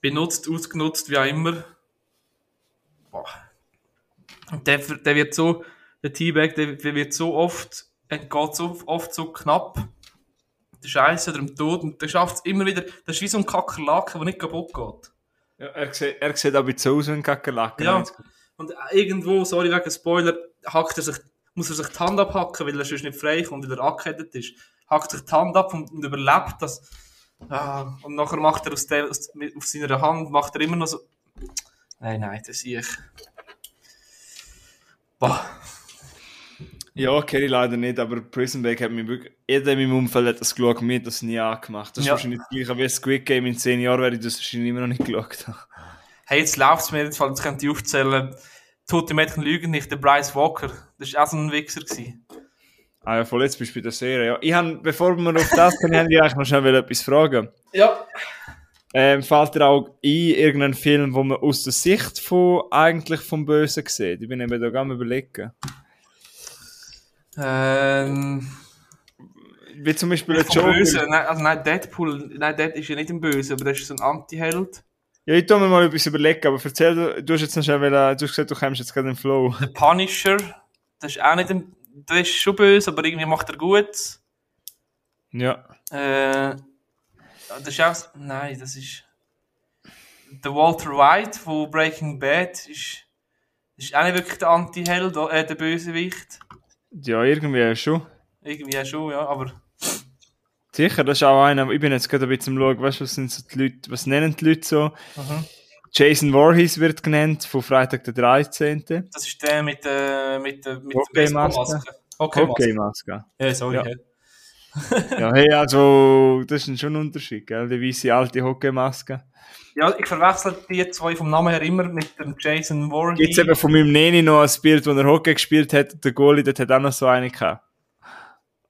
[SPEAKER 1] benutzt, ausgenutzt, wie auch immer. Boah. Und der, der wird so, der Teabag, der, der wird so oft, er geht so oft so knapp, der Scheiße oder dem Tod, und der schafft es immer wieder, das ist wie so ein Kakerlaken, der nicht kaputt geht.
[SPEAKER 2] Er, sieht, er sieht auch ein bisschen aus wie ein Kakerlaken.
[SPEAKER 1] Ja. Und irgendwo, sorry wegen Spoiler, hackt er sich, muss er sich die Hand abhacken, weil er sonst nicht frei kommt, weil er angekettet ist. Hackt sich die Hand ab und, und überlebt das. Ah, und nachher macht er aus der, aus, auf seiner Hand, macht er immer noch so... Nein, nein, das sehe ich. Boah.
[SPEAKER 2] Ja, kenne ich leider nicht, aber Prison Break hat mich wirklich, jeder in meinem Umfeld hat das geschaut, mir hat das nie angemacht. Das ist
[SPEAKER 1] Ja.
[SPEAKER 2] wahrscheinlich das gleiche wie Squid Game in 10 Jahren, werde ich das wahrscheinlich immer noch nicht geschaut haben.
[SPEAKER 1] Hey, jetzt läuft's mir, jetzt jetzt könnte ich aufzählen. Tote Mädchen lügen nicht, der Bryce Walker. Das war auch so ein Wichser. Gewesen.
[SPEAKER 2] Ah ja, voll jetzt bist du bei der Serie. Ja. Ich habe, bevor wir auf das kommen, habe ich eigentlich noch schnell etwas fragen.
[SPEAKER 1] Ja.
[SPEAKER 2] Ähm, fällt dir auch ein, irgendein Film, wo man aus der Sicht von, eigentlich vom Bösen sieht? Ich bin eben da am überlegen.
[SPEAKER 1] Ähm,
[SPEAKER 2] Wie zum Beispiel der
[SPEAKER 1] vom
[SPEAKER 2] Joker.
[SPEAKER 1] Bösen. Nein, also nein, Deadpool, nein, Dead ist ja nicht ein Böse, aber das ist so ein Anti-Held.
[SPEAKER 2] Ja, ich tu mir mal etwas überlegen, aber erzähl, du, du hast jetzt noch schnell, wollen- du hast gesagt, du kommst jetzt gerade in den Flow.
[SPEAKER 1] Der Punisher, das ist auch nicht ein, das ist schon böse, aber irgendwie macht er gut.
[SPEAKER 2] Ja.
[SPEAKER 1] Äh, das ist auch, nein, das ist, der Walter White von Breaking Bad ist, ist auch nicht wirklich der Anti-Held, äh, der Bösewicht.
[SPEAKER 2] Ja, irgendwie schon.
[SPEAKER 1] Irgendwie schon, ja, aber
[SPEAKER 2] Sicher, das ist auch einer, ich bin jetzt gerade ein bisschen am schauen, weißt du, was sind so die Leute, was nennen die Leute so?
[SPEAKER 1] Mhm.
[SPEAKER 2] Jason Voorhees wird genannt, von Freitag der 13.
[SPEAKER 1] das ist der mit der, mit der, mit
[SPEAKER 2] Okay,
[SPEAKER 1] der Baseballmaske. Okay,
[SPEAKER 2] Okay, Maske.
[SPEAKER 1] Ja, sorry.
[SPEAKER 2] Ja.
[SPEAKER 1] Ja.
[SPEAKER 2] Hey, also, das ist schon ein Unterschied, gell? Die weiße alte Hockeymaske.
[SPEAKER 1] ja, ich verwechsel die zwei vom Namen her immer mit dem Jason Voorhees.
[SPEAKER 2] Gibt's eben von meinem Neni noch ein Bild, wo er Hockey gespielt hat, der Goalie, dort hat auch noch so eine gehabt.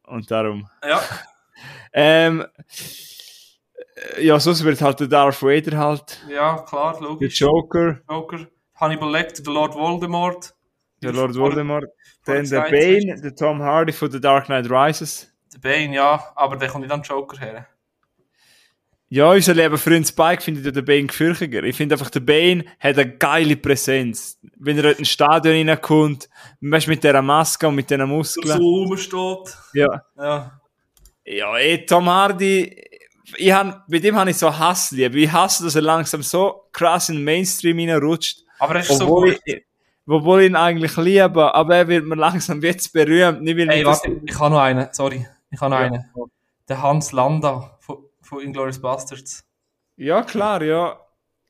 [SPEAKER 2] Und darum.
[SPEAKER 1] Ja,
[SPEAKER 2] Ähm, äh, ja, sonst wird halt der Darth Vader halt,
[SPEAKER 1] ja, klar,
[SPEAKER 2] der
[SPEAKER 1] logisch.
[SPEAKER 2] Joker,
[SPEAKER 1] Joker, Hannibal Lecter, der Lord Voldemort.
[SPEAKER 2] der Lord Voldemort, dann der Bane, der Tom Hardy von The Dark Knight Rises.
[SPEAKER 1] Der Bane, ja, aber der kommt nicht an den Joker her.
[SPEAKER 2] Ja, unser lieber Freund Spike findet ja den Bane gefürchiger. Ich finde einfach, der Bane hat eine geile Präsenz. Wenn er in ein Stadion reinkommt, weißt, mit dieser Maske und mit diesen
[SPEAKER 1] So
[SPEAKER 2] Muskeln.
[SPEAKER 1] rumsteht.
[SPEAKER 2] Ja.
[SPEAKER 1] Ja.
[SPEAKER 2] Ja, ey, Tom Hardy, ich hab, bei dem habe ich so Hassliebe. Ich hasse, dass er langsam so krass in den Mainstream reinrutscht.
[SPEAKER 1] Aber er ist so gut.
[SPEAKER 2] ich, obwohl ich ihn eigentlich liebe, aber er wird mir langsam jetzt berühmt. Nicht, weil
[SPEAKER 1] Ey, warte, ich habe noch einen, sorry. Ich habe noch
[SPEAKER 2] Ja.
[SPEAKER 1] einen. Der Hans Landa von, von Inglourious Bastards.
[SPEAKER 2] Ja, klar, ja.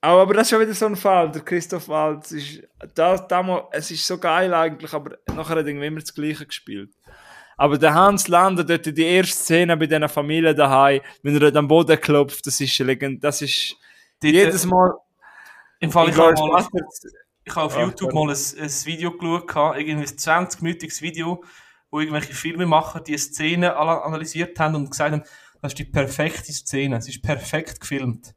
[SPEAKER 2] Aber, aber das ist schon wieder so ein Fall. Der Christoph Waltz ist, da, da mal, es ist so geil eigentlich, aber nachher hat irgendwie immer das Gleiche gespielt. Aber der Hans Lander, dort in die erste Szene bei dieser Familie daheim, wenn er dort am Boden klopft, das ist, legend, das ist
[SPEAKER 1] Dort,
[SPEAKER 2] jedes Mal,
[SPEAKER 1] Im Fall, ich habe
[SPEAKER 2] Inglourious
[SPEAKER 1] mal,
[SPEAKER 2] Basterds-
[SPEAKER 1] ich habe auf
[SPEAKER 2] Ah,
[SPEAKER 1] YouTube mal ein, ein Video geschaut, irgendwie ein 20-minütiges Video, irgendwelche Filmemacher die Szene analysiert haben und gesagt haben, das ist die perfekte Szene, es ist perfekt gefilmt.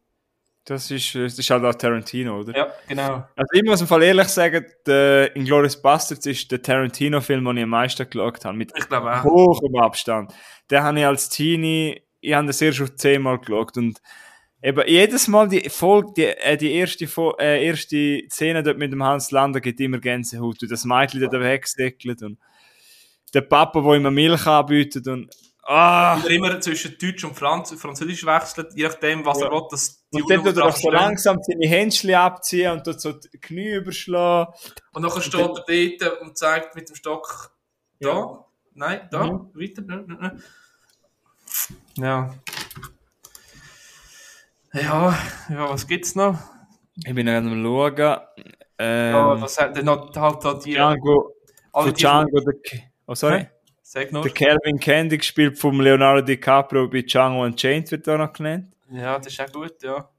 [SPEAKER 2] das ist, das ist halt auch Tarantino, oder?
[SPEAKER 1] Ja, genau.
[SPEAKER 2] Also ich muss im Fall ehrlich sagen, der Inglourious Basterds ist der Tarantino-Film, den ich am meisten geschaut habe. Mit
[SPEAKER 1] Ich glaube auch.
[SPEAKER 2] hoch im Abstand. Den habe ich als Teenie, ich habe das erst schon zehnmal geschaut und eben jedes Mal die Folge, die, äh, die erste, Fo- äh, erste Szene dort mit dem Hans Lander gibt immer Gänsehaut und das Mädchen dort wegsäckelt und der Papa, der immer Milch anbietet und ah!
[SPEAKER 1] Weil er immer zwischen Deutsch und Franz Französisch wechselt, je nachdem, was er
[SPEAKER 2] Ja.
[SPEAKER 1] will, dass
[SPEAKER 2] Und dann tut er doch so langsam seine Händchen abziehen und tut so die Knie überschlagen.
[SPEAKER 1] Und nachher steht er dort und zeigt mit dem Stock, da,
[SPEAKER 2] Ja.
[SPEAKER 1] nein, da,
[SPEAKER 2] Mhm.
[SPEAKER 1] weiter. Ja. Ja, ja, was gibt's noch?
[SPEAKER 2] Ich bin gerade am schauen. Ähm,
[SPEAKER 1] Ja, was hat denn noch halt da die,
[SPEAKER 2] Django,
[SPEAKER 1] die,
[SPEAKER 2] Django, der, Ke- oh sorry.
[SPEAKER 1] Hä? sag nur.
[SPEAKER 2] Der Calvin Candy gespielt vom Leonardo DiCaprio bei Django Unchained wird da noch genannt.
[SPEAKER 1] Ja, das ist auch gut, ja.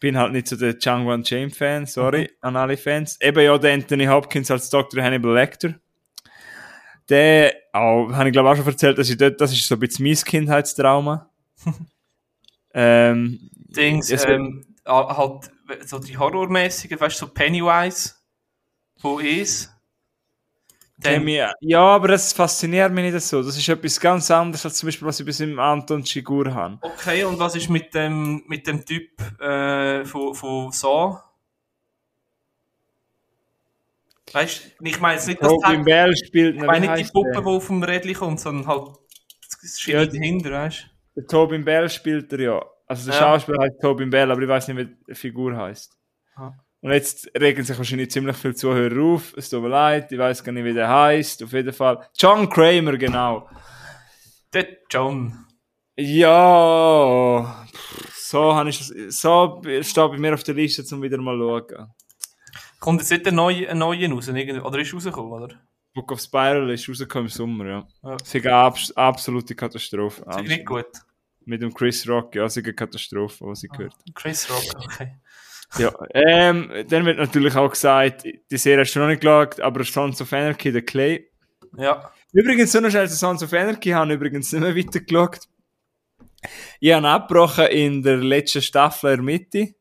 [SPEAKER 2] Bin halt nicht so der Django Unchained Fan, sorry an alle Fans. Eben ja, der Anthony Hopkins als Dr. Hannibal Lecter. Der, auch, habe ich glaube auch schon erzählt, dass ich dort, das ist so ein bisschen mein Kindheitstrauma. ähm,
[SPEAKER 1] Dings,
[SPEAKER 2] es-
[SPEAKER 1] ähm, halt, so die Horrormäßigen, weißt du, so Pennywise von Is.
[SPEAKER 2] Mir, ja, aber das fasziniert mich nicht so. Das ist etwas ganz anderes als zum Beispiel, was ich bis im Anton Figur habe.
[SPEAKER 1] okay, und was ist mit dem, mit dem Typ äh, von, von Saw? Weißt du, ich meine jetzt nicht, dass
[SPEAKER 2] Robin Bell spielt,
[SPEAKER 1] ich meine nicht die Puppe, die auf dem Rädchen kommt, sondern halt das Schiene
[SPEAKER 2] Ja,
[SPEAKER 1] dahinter, weißt du?
[SPEAKER 2] Der Tobin Bell spielt er ja. Also der
[SPEAKER 1] Ja.
[SPEAKER 2] Schauspieler heißt Tobin Bell, aber ich weiß nicht, wie die Figur heißt.
[SPEAKER 1] Ah.
[SPEAKER 2] Und jetzt regen sich wahrscheinlich ziemlich viele Zuhörer auf. Es tut mir leid, ich weiß gar nicht, wie der heißt. Auf jeden Fall. John Kramer, genau.
[SPEAKER 1] Der John.
[SPEAKER 2] Ja, so, habe ich, das- so steht bei mir auf der Liste, um wieder mal zu schauen.
[SPEAKER 1] Kommt jetzt nicht ein neuer, ein neuer raus? Oder ist rausgekommen, oder?
[SPEAKER 2] Book of Spiral ist rausgekommen im Sommer, ja.
[SPEAKER 1] Ja.
[SPEAKER 2] Das ist eine abs absolute Katastrophe.
[SPEAKER 1] Ist nicht gut.
[SPEAKER 2] Mit dem Chris Rock, ja, das ist eine Katastrophe, was ich gehört
[SPEAKER 1] Chris Rock, okay.
[SPEAKER 2] Ja, ähm, dann wird natürlich auch gesagt, die Serie hast du noch nicht geschaut, aber Sons of Anarchy, der Clay.
[SPEAKER 1] Ja.
[SPEAKER 2] Übrigens, so noch zu Sons of Anarchy, habe ich übrigens nicht mehr weitergeschaut. Ich habe abgebrochen in der letzten Staffel in der Mitte,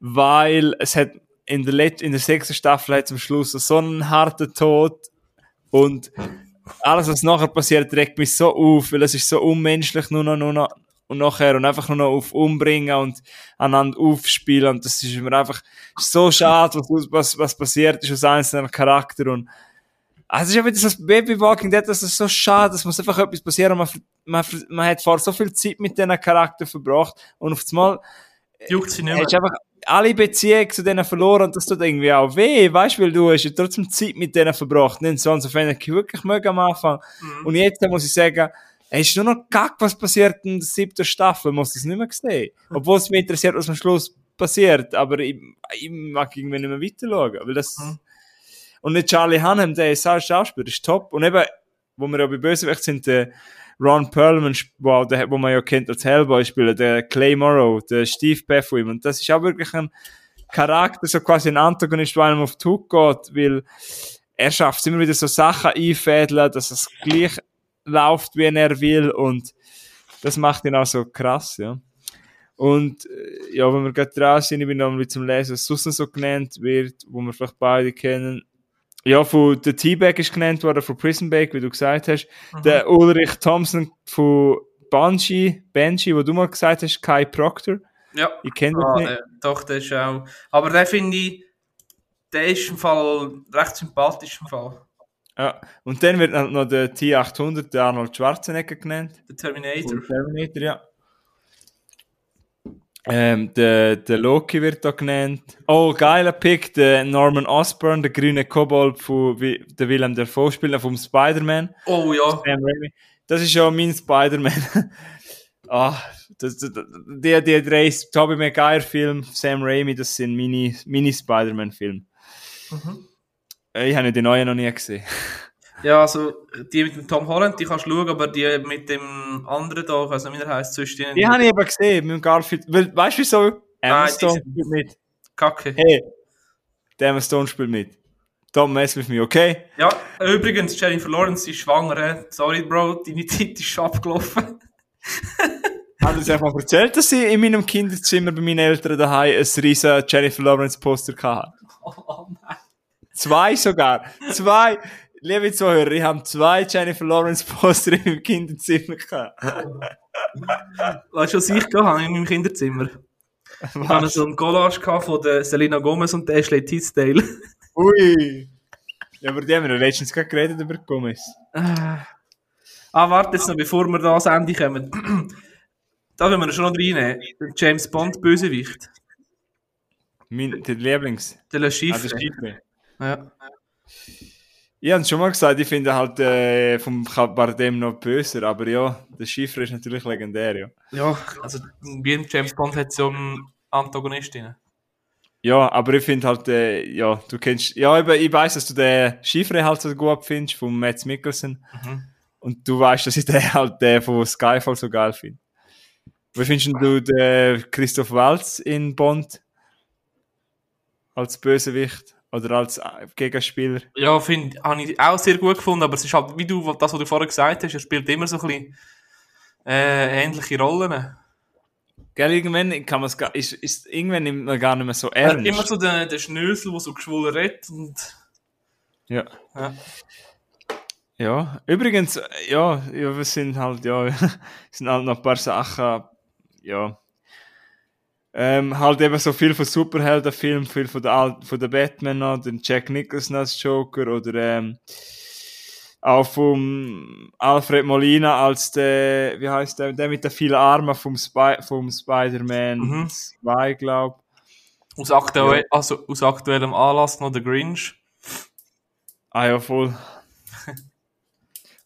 [SPEAKER 2] weil es hat in der, Let in der sechsten Staffel hat zum Schluss so einen harten Tod und alles, was nachher passiert, regt mich so auf, weil es ist so unmenschlich nur noch, nur noch und nachher und einfach nur noch auf umbringen und einander aufspielen und das ist mir einfach so schade, was, was, was passiert ist aus einzelnen Charakter und also es ist ja wieder das Baby Walking Dead, das ist so schade, dass muss einfach etwas passieren, man, man, man hat vor so viel Zeit mit diesen Charakteren verbracht und auf einmal
[SPEAKER 1] Juckt sie nicht
[SPEAKER 2] hast
[SPEAKER 1] mehr.
[SPEAKER 2] du einfach alle Beziehungen zu denen verloren und das tut irgendwie auch weh, weißt du, weil du hast ja trotzdem Zeit mit denen verbracht, nicht so auf Anarchy wirklich mögen am Anfang.
[SPEAKER 1] Mhm.
[SPEAKER 2] Und jetzt muss ich sagen, es ist nur noch gack, was passiert in der siebten Staffel, muss das nicht mehr sehen. Obwohl es mich interessiert, was am Schluss passiert, aber ich, ich mag irgendwie nicht mehr weiter schauen, weil das,
[SPEAKER 1] Mhm.
[SPEAKER 2] und nicht Charlie Hunnam, der ist als Schauspieler, ist top. Und eben, wo wir ja bei Bösewicht sind, der Ron Perlman, wo, auch der, wo man ja kennt als Hellboy spielen, der Clay Morrow, der Steve Bethwim. Und das ist auch wirklich ein Charakter, so quasi ein Antagonist, der einem auf die Haut geht, weil er schafft es immer wieder so Sachen einfädeln, dass es gleich läuft, wie er will. Und das macht ihn auch so krass, ja. Und äh, ja, wenn wir gerade dran sind, ich bin noch mal zum Lesen, was sonst so genannt wird, wo wir vielleicht beide kennen. Ja, von der T-Bag ist genannt worden, von Prison Break, wie du gesagt hast. Der Ulrich Thompson von Banshee, Banshee, wo du mal gesagt hast, Kai Proctor.
[SPEAKER 1] Ja.
[SPEAKER 2] Ich kenne
[SPEAKER 1] Ah,
[SPEAKER 2] nicht.
[SPEAKER 1] äh, doch, der ist auch. Aber der finde ich, der ist im Fall recht sympathisch im Fall.
[SPEAKER 2] Ja. Und dann wird noch der T800, der Arnold Schwarzenegger genannt.
[SPEAKER 1] Der Terminator.
[SPEAKER 2] Terminator, ja. Ähm, der, der Loki wird da genannt. Oh, geiler Pick, der Norman Osborn, der grüne Kobold von der Willem Dafoe spielt, vom Spider-Man.
[SPEAKER 1] Oh ja.
[SPEAKER 2] Das ist ja mein Spider-Man. ah, das, das, die, die drei Tobey Maguire-Film, Sam Raimi, das sind meine, meine Spider-Man-Filme.
[SPEAKER 1] Mhm.
[SPEAKER 2] Äh, Ich habe die neuen noch nie gesehen.
[SPEAKER 1] Ja, also die mit dem Tom Holland, die kannst du schauen, aber die mit dem anderen da, ich weiß nicht, wie der heißt, zwischen denen.
[SPEAKER 2] Die habe ich eben gesehen, mit dem Garfield. Weil, weißt du wieso? Emma Stone spielt mit.
[SPEAKER 1] Kacke.
[SPEAKER 2] Hey, der Emma Stone spielt mit. Don't mess with me, okay?
[SPEAKER 1] Ja, übrigens, Jennifer Lawrence ist schwanger. Sorry, Bro, deine Zeit ist schon abgelaufen.
[SPEAKER 2] Hat uns einfach erzählt, dass sie in meinem Kinderzimmer bei meinen Eltern daheim ein riesen Jennifer Lawrence Poster hatte.
[SPEAKER 1] Oh nein.
[SPEAKER 2] Zwei sogar. Zwei. Liebe Zuhörer, ich habe zwei Jennifer Lawrence Poster in meinem Kinderzimmer gehabt.
[SPEAKER 1] Weißt du, was ich gehabt habe in meinem Kinderzimmer? Ich hatte so ein Collage gehabt von der Selena Gomez und der Ashley Tisdale.
[SPEAKER 2] Ui. Ja, aber die haben wir letztens gerade geredet über Gomez.
[SPEAKER 1] ah, warte jetzt noch, bevor wir da ans Ende kommen. da wollen wir schon noch reinnehmen. James Bond Bösewicht.
[SPEAKER 2] Mein, der Lieblings.
[SPEAKER 1] Der Le
[SPEAKER 2] Ah,
[SPEAKER 1] Chiffre.
[SPEAKER 2] Chiffre.
[SPEAKER 1] Ja.
[SPEAKER 2] Ich habe schon mal gesagt, ich finde halt äh, vom Bardem noch böser, aber ja, der Chiffre ist natürlich legendär, ja.
[SPEAKER 1] ja, also wie ein James Bond hat so einen Antagonistin.
[SPEAKER 2] Ja, aber ich finde halt, äh, ja, du kennst, ja, eben, ich weiß, dass du den Chiffre halt so gut findest, von Matt Mikkelsen.
[SPEAKER 1] Mhm.
[SPEAKER 2] Und du weißt, dass ich den halt den von Skyfall so geil finde. Wie findest du den Christoph Waltz in Bond? Als Bösewicht? Oder als äh, Gegenspieler?
[SPEAKER 1] Ja, finde habe ich auch sehr gut gefunden, aber es ist halt, wie du, das, was du vorher gesagt hast, er spielt immer so ein bisschen äh, ähnliche Rollen.
[SPEAKER 2] Gell, irgendwann kann man es gar, ist, ist, irgendwann nimmt man gar nicht mehr so
[SPEAKER 1] Er hat
[SPEAKER 2] ernst.
[SPEAKER 1] immer so den, den Schnösel, der so geschwollen redet und
[SPEAKER 2] Ja.
[SPEAKER 1] ja.
[SPEAKER 2] Ja, übrigens, äh, ja, ja, wir sind halt, ja, es sind halt noch ein paar Sachen, ja, ähm, halt eben so viel von Superheldenfilmen, viel von der, von der Batman noch, den Jack Nicholson als Joker oder ähm, auch vom Alfred Molina als der, wie heißt der, der mit den vielen Armen vom, Spy vom Spider-Man
[SPEAKER 1] Mhm.
[SPEAKER 2] 2, glaub.
[SPEAKER 1] aus, aktuell, also, aus aktuellem Anlass noch der Grinch.
[SPEAKER 2] Ah ja, voll.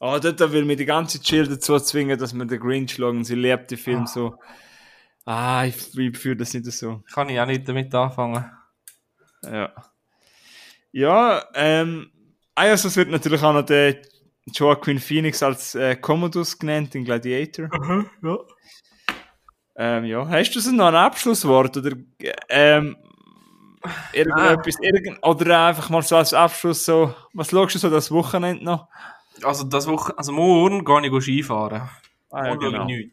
[SPEAKER 2] Oh, dort will mir die ganze Chill dazu zwingen, dass wir den Grinch schauen. Sie liebt den Film so. Ah, ich, ich fühle das nicht so.
[SPEAKER 1] Kann ich auch nicht damit anfangen.
[SPEAKER 2] Ja. Ja, ähm, ah, also es wird natürlich auch noch der Joaquin Phoenix als äh, Commodus genannt, in Gladiator.
[SPEAKER 1] ja.
[SPEAKER 2] Ähm, ja, hast du so noch ein Abschlusswort oder ähm, irgendetwas, irgend, oder einfach mal so als Abschluss so, was schaust du so das Wochenende noch?
[SPEAKER 1] Also, das Woche, also morgen gehe ich Skifahren.
[SPEAKER 2] Ah, ja,
[SPEAKER 1] schaue
[SPEAKER 2] genau.
[SPEAKER 1] ich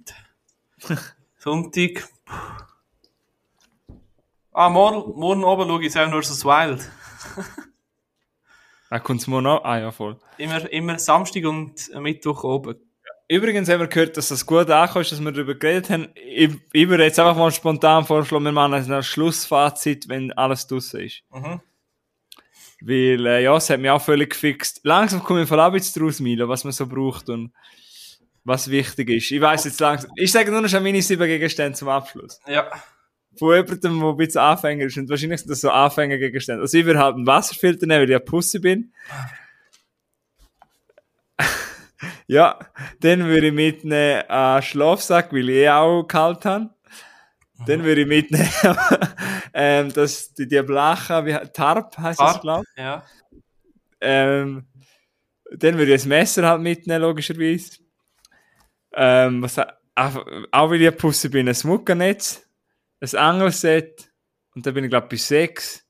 [SPEAKER 1] nichts. Sonntag. Ah, morgen, morgen oben schaue ich Seven vs. Wild.
[SPEAKER 2] Ah, kommt's morgen noch? Ah, ja, voll.
[SPEAKER 1] Immer, immer Samstag und Mittwoch oben.
[SPEAKER 2] Übrigens haben wir gehört, dass das gut angekommen ist, dass wir darüber geredet haben. Ich, ich würde jetzt einfach mal spontan vorschlagen, wir machen ein Schlussfazit, wenn alles draussen ist.
[SPEAKER 1] Mhm.
[SPEAKER 2] Weil, äh, ja, es hat mich auch völlig gefixt. Langsam komme ich voll ab jetzt draus, Milo, was man so braucht und was wichtig ist. Ich weiss jetzt langsam. Ich sage nur noch meine sieben Gegenstände zum Abschluss.
[SPEAKER 1] Ja.
[SPEAKER 2] Von jemandem, der ein bisschen Anfänger ist. Und wahrscheinlich sind das so Anfängergegenstände. Also ich würde halt einen Wasserfilter nehmen, weil ich ein Pussy bin. ja, dann würde ich mitnehmen einen Schlafsack, weil ich eh auch kalt habe. Dann würde ich mitnehmen, ähm, das, die, die Blacha, wie, Tarp heisst das, glaube ich.
[SPEAKER 1] Ja.
[SPEAKER 2] Ähm, dann würde ich ein Messer halt mitnehmen, logischerweise. Ähm, was, auch, weil ich ein Pussy bin, ein Smuckernetz, ein Angelset und dann bin ich glaube bei sechs.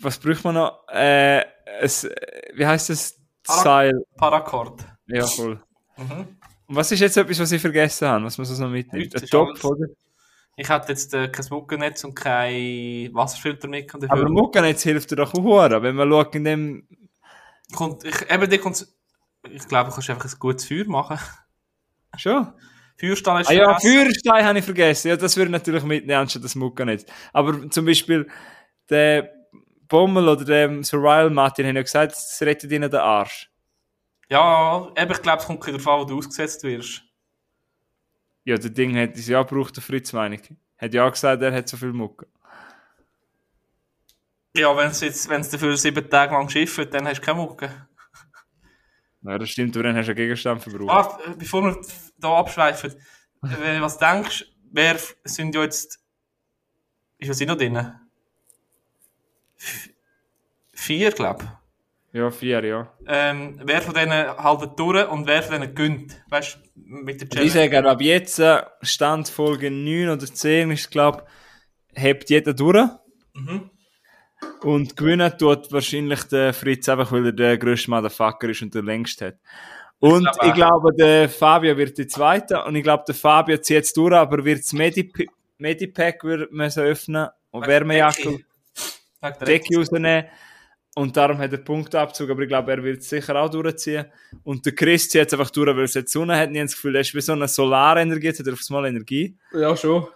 [SPEAKER 2] Was braucht man noch? Äh, es, wie heißt das?
[SPEAKER 1] Para-
[SPEAKER 2] Seil.
[SPEAKER 1] Paracord.
[SPEAKER 2] Ja, voll.
[SPEAKER 1] Mhm.
[SPEAKER 2] Und was ist jetzt etwas, was ich vergessen habe, was man so noch mitnimmt?
[SPEAKER 1] Nichts
[SPEAKER 2] Ein Topf, oder?
[SPEAKER 1] Ich hatte jetzt äh, kein Muckennetz und kein Wasserfilter mit.
[SPEAKER 2] Aber
[SPEAKER 1] dafür
[SPEAKER 2] Muckernetz hilft dir doch auch, wenn man schaut, in dem
[SPEAKER 1] kommt, ich, eben, dir kommt's- ich glaube, du kannst einfach ein gutes Feuer machen.
[SPEAKER 2] schon.
[SPEAKER 1] Feuerstahl ist
[SPEAKER 2] Ah ja. Feuerstein habe ich vergessen. Ja, das würde ich natürlich mitnehmen, anstatt das Muckernetz. Aber zum Beispiel, der Bommel oder der Survival Martin haben ja gesagt, es rettet ihnen den Arsch.
[SPEAKER 1] Ja, eben, ich glaube, es kommt darauf an, wo du ausgesetzt wirst.
[SPEAKER 2] Ja, der Ding hat es ja gebraucht, der Fritz, meine ich. Hat ja gesagt, er hat so viel Mucke.
[SPEAKER 1] Ja, wenn es dafür sieben Tage lang schifft, dann hast du keine Mucke.
[SPEAKER 2] Ja, das stimmt, aber dann hast du einen Gegenstand verbraucht.
[SPEAKER 1] Äh, bevor wir hier abschweifen, was denkst du, wer sind ja jetzt, ist was noch drin? Vier, glaube ich.
[SPEAKER 2] Ja, vier, ja.
[SPEAKER 1] Ähm, wer von denen haltet durch und wer von denen gönnt? Weißt du, mit der
[SPEAKER 2] Ich
[SPEAKER 1] Challenge?
[SPEAKER 2] sage, ab jetzt, äh, Stand Folge 9 oder 10 ist, glaube ich, hebt jeder durch.
[SPEAKER 1] Mhm.
[SPEAKER 2] Und gewinnen tut wahrscheinlich der Fritz einfach, weil er der grösste Motherfucker ist und der längste hat. Und
[SPEAKER 1] glaube
[SPEAKER 2] ich glaube, der Fabio wird die Zweite. Und ich glaube, der Fabio zieht jetzt durch, aber wird das Medip Medipack wird müssen öffnen und Wärmejacke, Decke rausnehmen. Und darum hat er Punktabzug, aber ich glaube, er wird es sicher auch durchziehen. Und der Chris zieht jetzt einfach durch, weil es jetzt Sonne hat. Ich habe das Gefühl, er ist wie so eine Solarenergie, jetzt hat er aufs Mal Energie.
[SPEAKER 1] Ja, schon.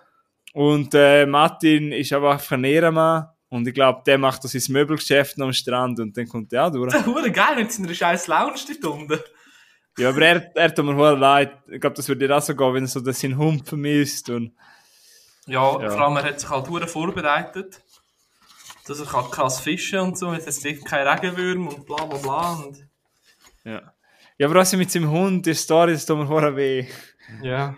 [SPEAKER 2] Und äh, Martin ist aber einfach ein Ehrenmann. Und ich glaube, der macht das sein Möbelgeschäft am Strand und dann kommt er auch durch.
[SPEAKER 1] Hure geil mit seiner scheiß Lounge dort unten.
[SPEAKER 2] Ja, aber er, er tut mir voll leid. Ich glaube, das würde dir auch so gehen, wenn er so das seinen Hund vermisst. Und
[SPEAKER 1] Ja,
[SPEAKER 2] Ja.
[SPEAKER 1] vor allem, er hat sich halt hure vorbereitet. Dass er kann krass fischen und so, jetzt hat keine Regenwürmer und bla bla bla. Und
[SPEAKER 2] ja. Ja, aber was ist mit seinem Hund, die Story, das tut mir voll weh.
[SPEAKER 1] ja.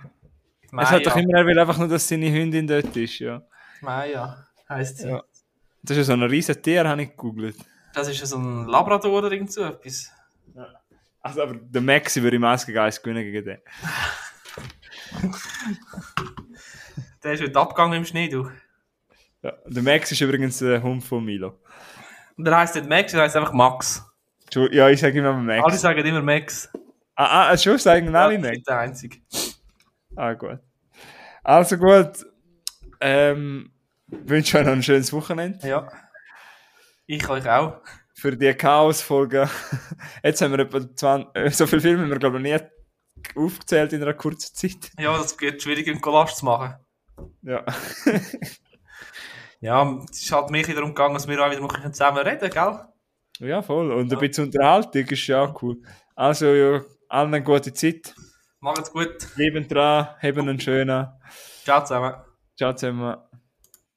[SPEAKER 2] Er sagt doch
[SPEAKER 1] Maya,
[SPEAKER 2] immer, er will einfach nur, dass seine Hündin dort ist, ja.
[SPEAKER 1] Maya heisst sie.
[SPEAKER 2] Ja. Das ist ja so ein riesen Tier, habe ich gegoogelt.
[SPEAKER 1] Das ist ja so ein Labrador oder irgend so etwas.
[SPEAKER 2] Also, aber der Maxi würde im Eisgeist gewinnen gegen den.
[SPEAKER 1] Der ist heute abgegangen im Schnee, du.
[SPEAKER 2] Ja. Der Max ist übrigens der Hund von Milo.
[SPEAKER 1] Und der heisst nicht Max, der heisst einfach Max.
[SPEAKER 2] Ja, ich sage immer Max.
[SPEAKER 1] Alle sagen immer Max.
[SPEAKER 2] Ah, ah, schon sagen alle
[SPEAKER 1] Ja,
[SPEAKER 2] Max.
[SPEAKER 1] der Einzige.
[SPEAKER 2] Ah, gut. Also gut. Ähm, wünsche euch noch ein schönes Wochenende.
[SPEAKER 1] Ja. Ich euch auch.
[SPEAKER 2] Für die Chaos-Folge. Jetzt haben wir etwa 20, äh, so viele Filme haben wir, glaube ich, nie aufgezählt in einer kurzen Zeit.
[SPEAKER 1] Ja, das geht schwierig, einen Collage zu machen.
[SPEAKER 2] Ja.
[SPEAKER 1] Ja, es ist halt mich darum gegangen, dass wir auch wieder zusammen reden, gell?
[SPEAKER 2] ja, voll. Und ein bisschen Unterhaltung ist ja auch cool. Also, ja, allen eine gute Zeit.
[SPEAKER 1] Macht's gut.
[SPEAKER 2] Leben dran, haben einen schönen.
[SPEAKER 1] Ciao zusammen.
[SPEAKER 2] Ciao zusammen.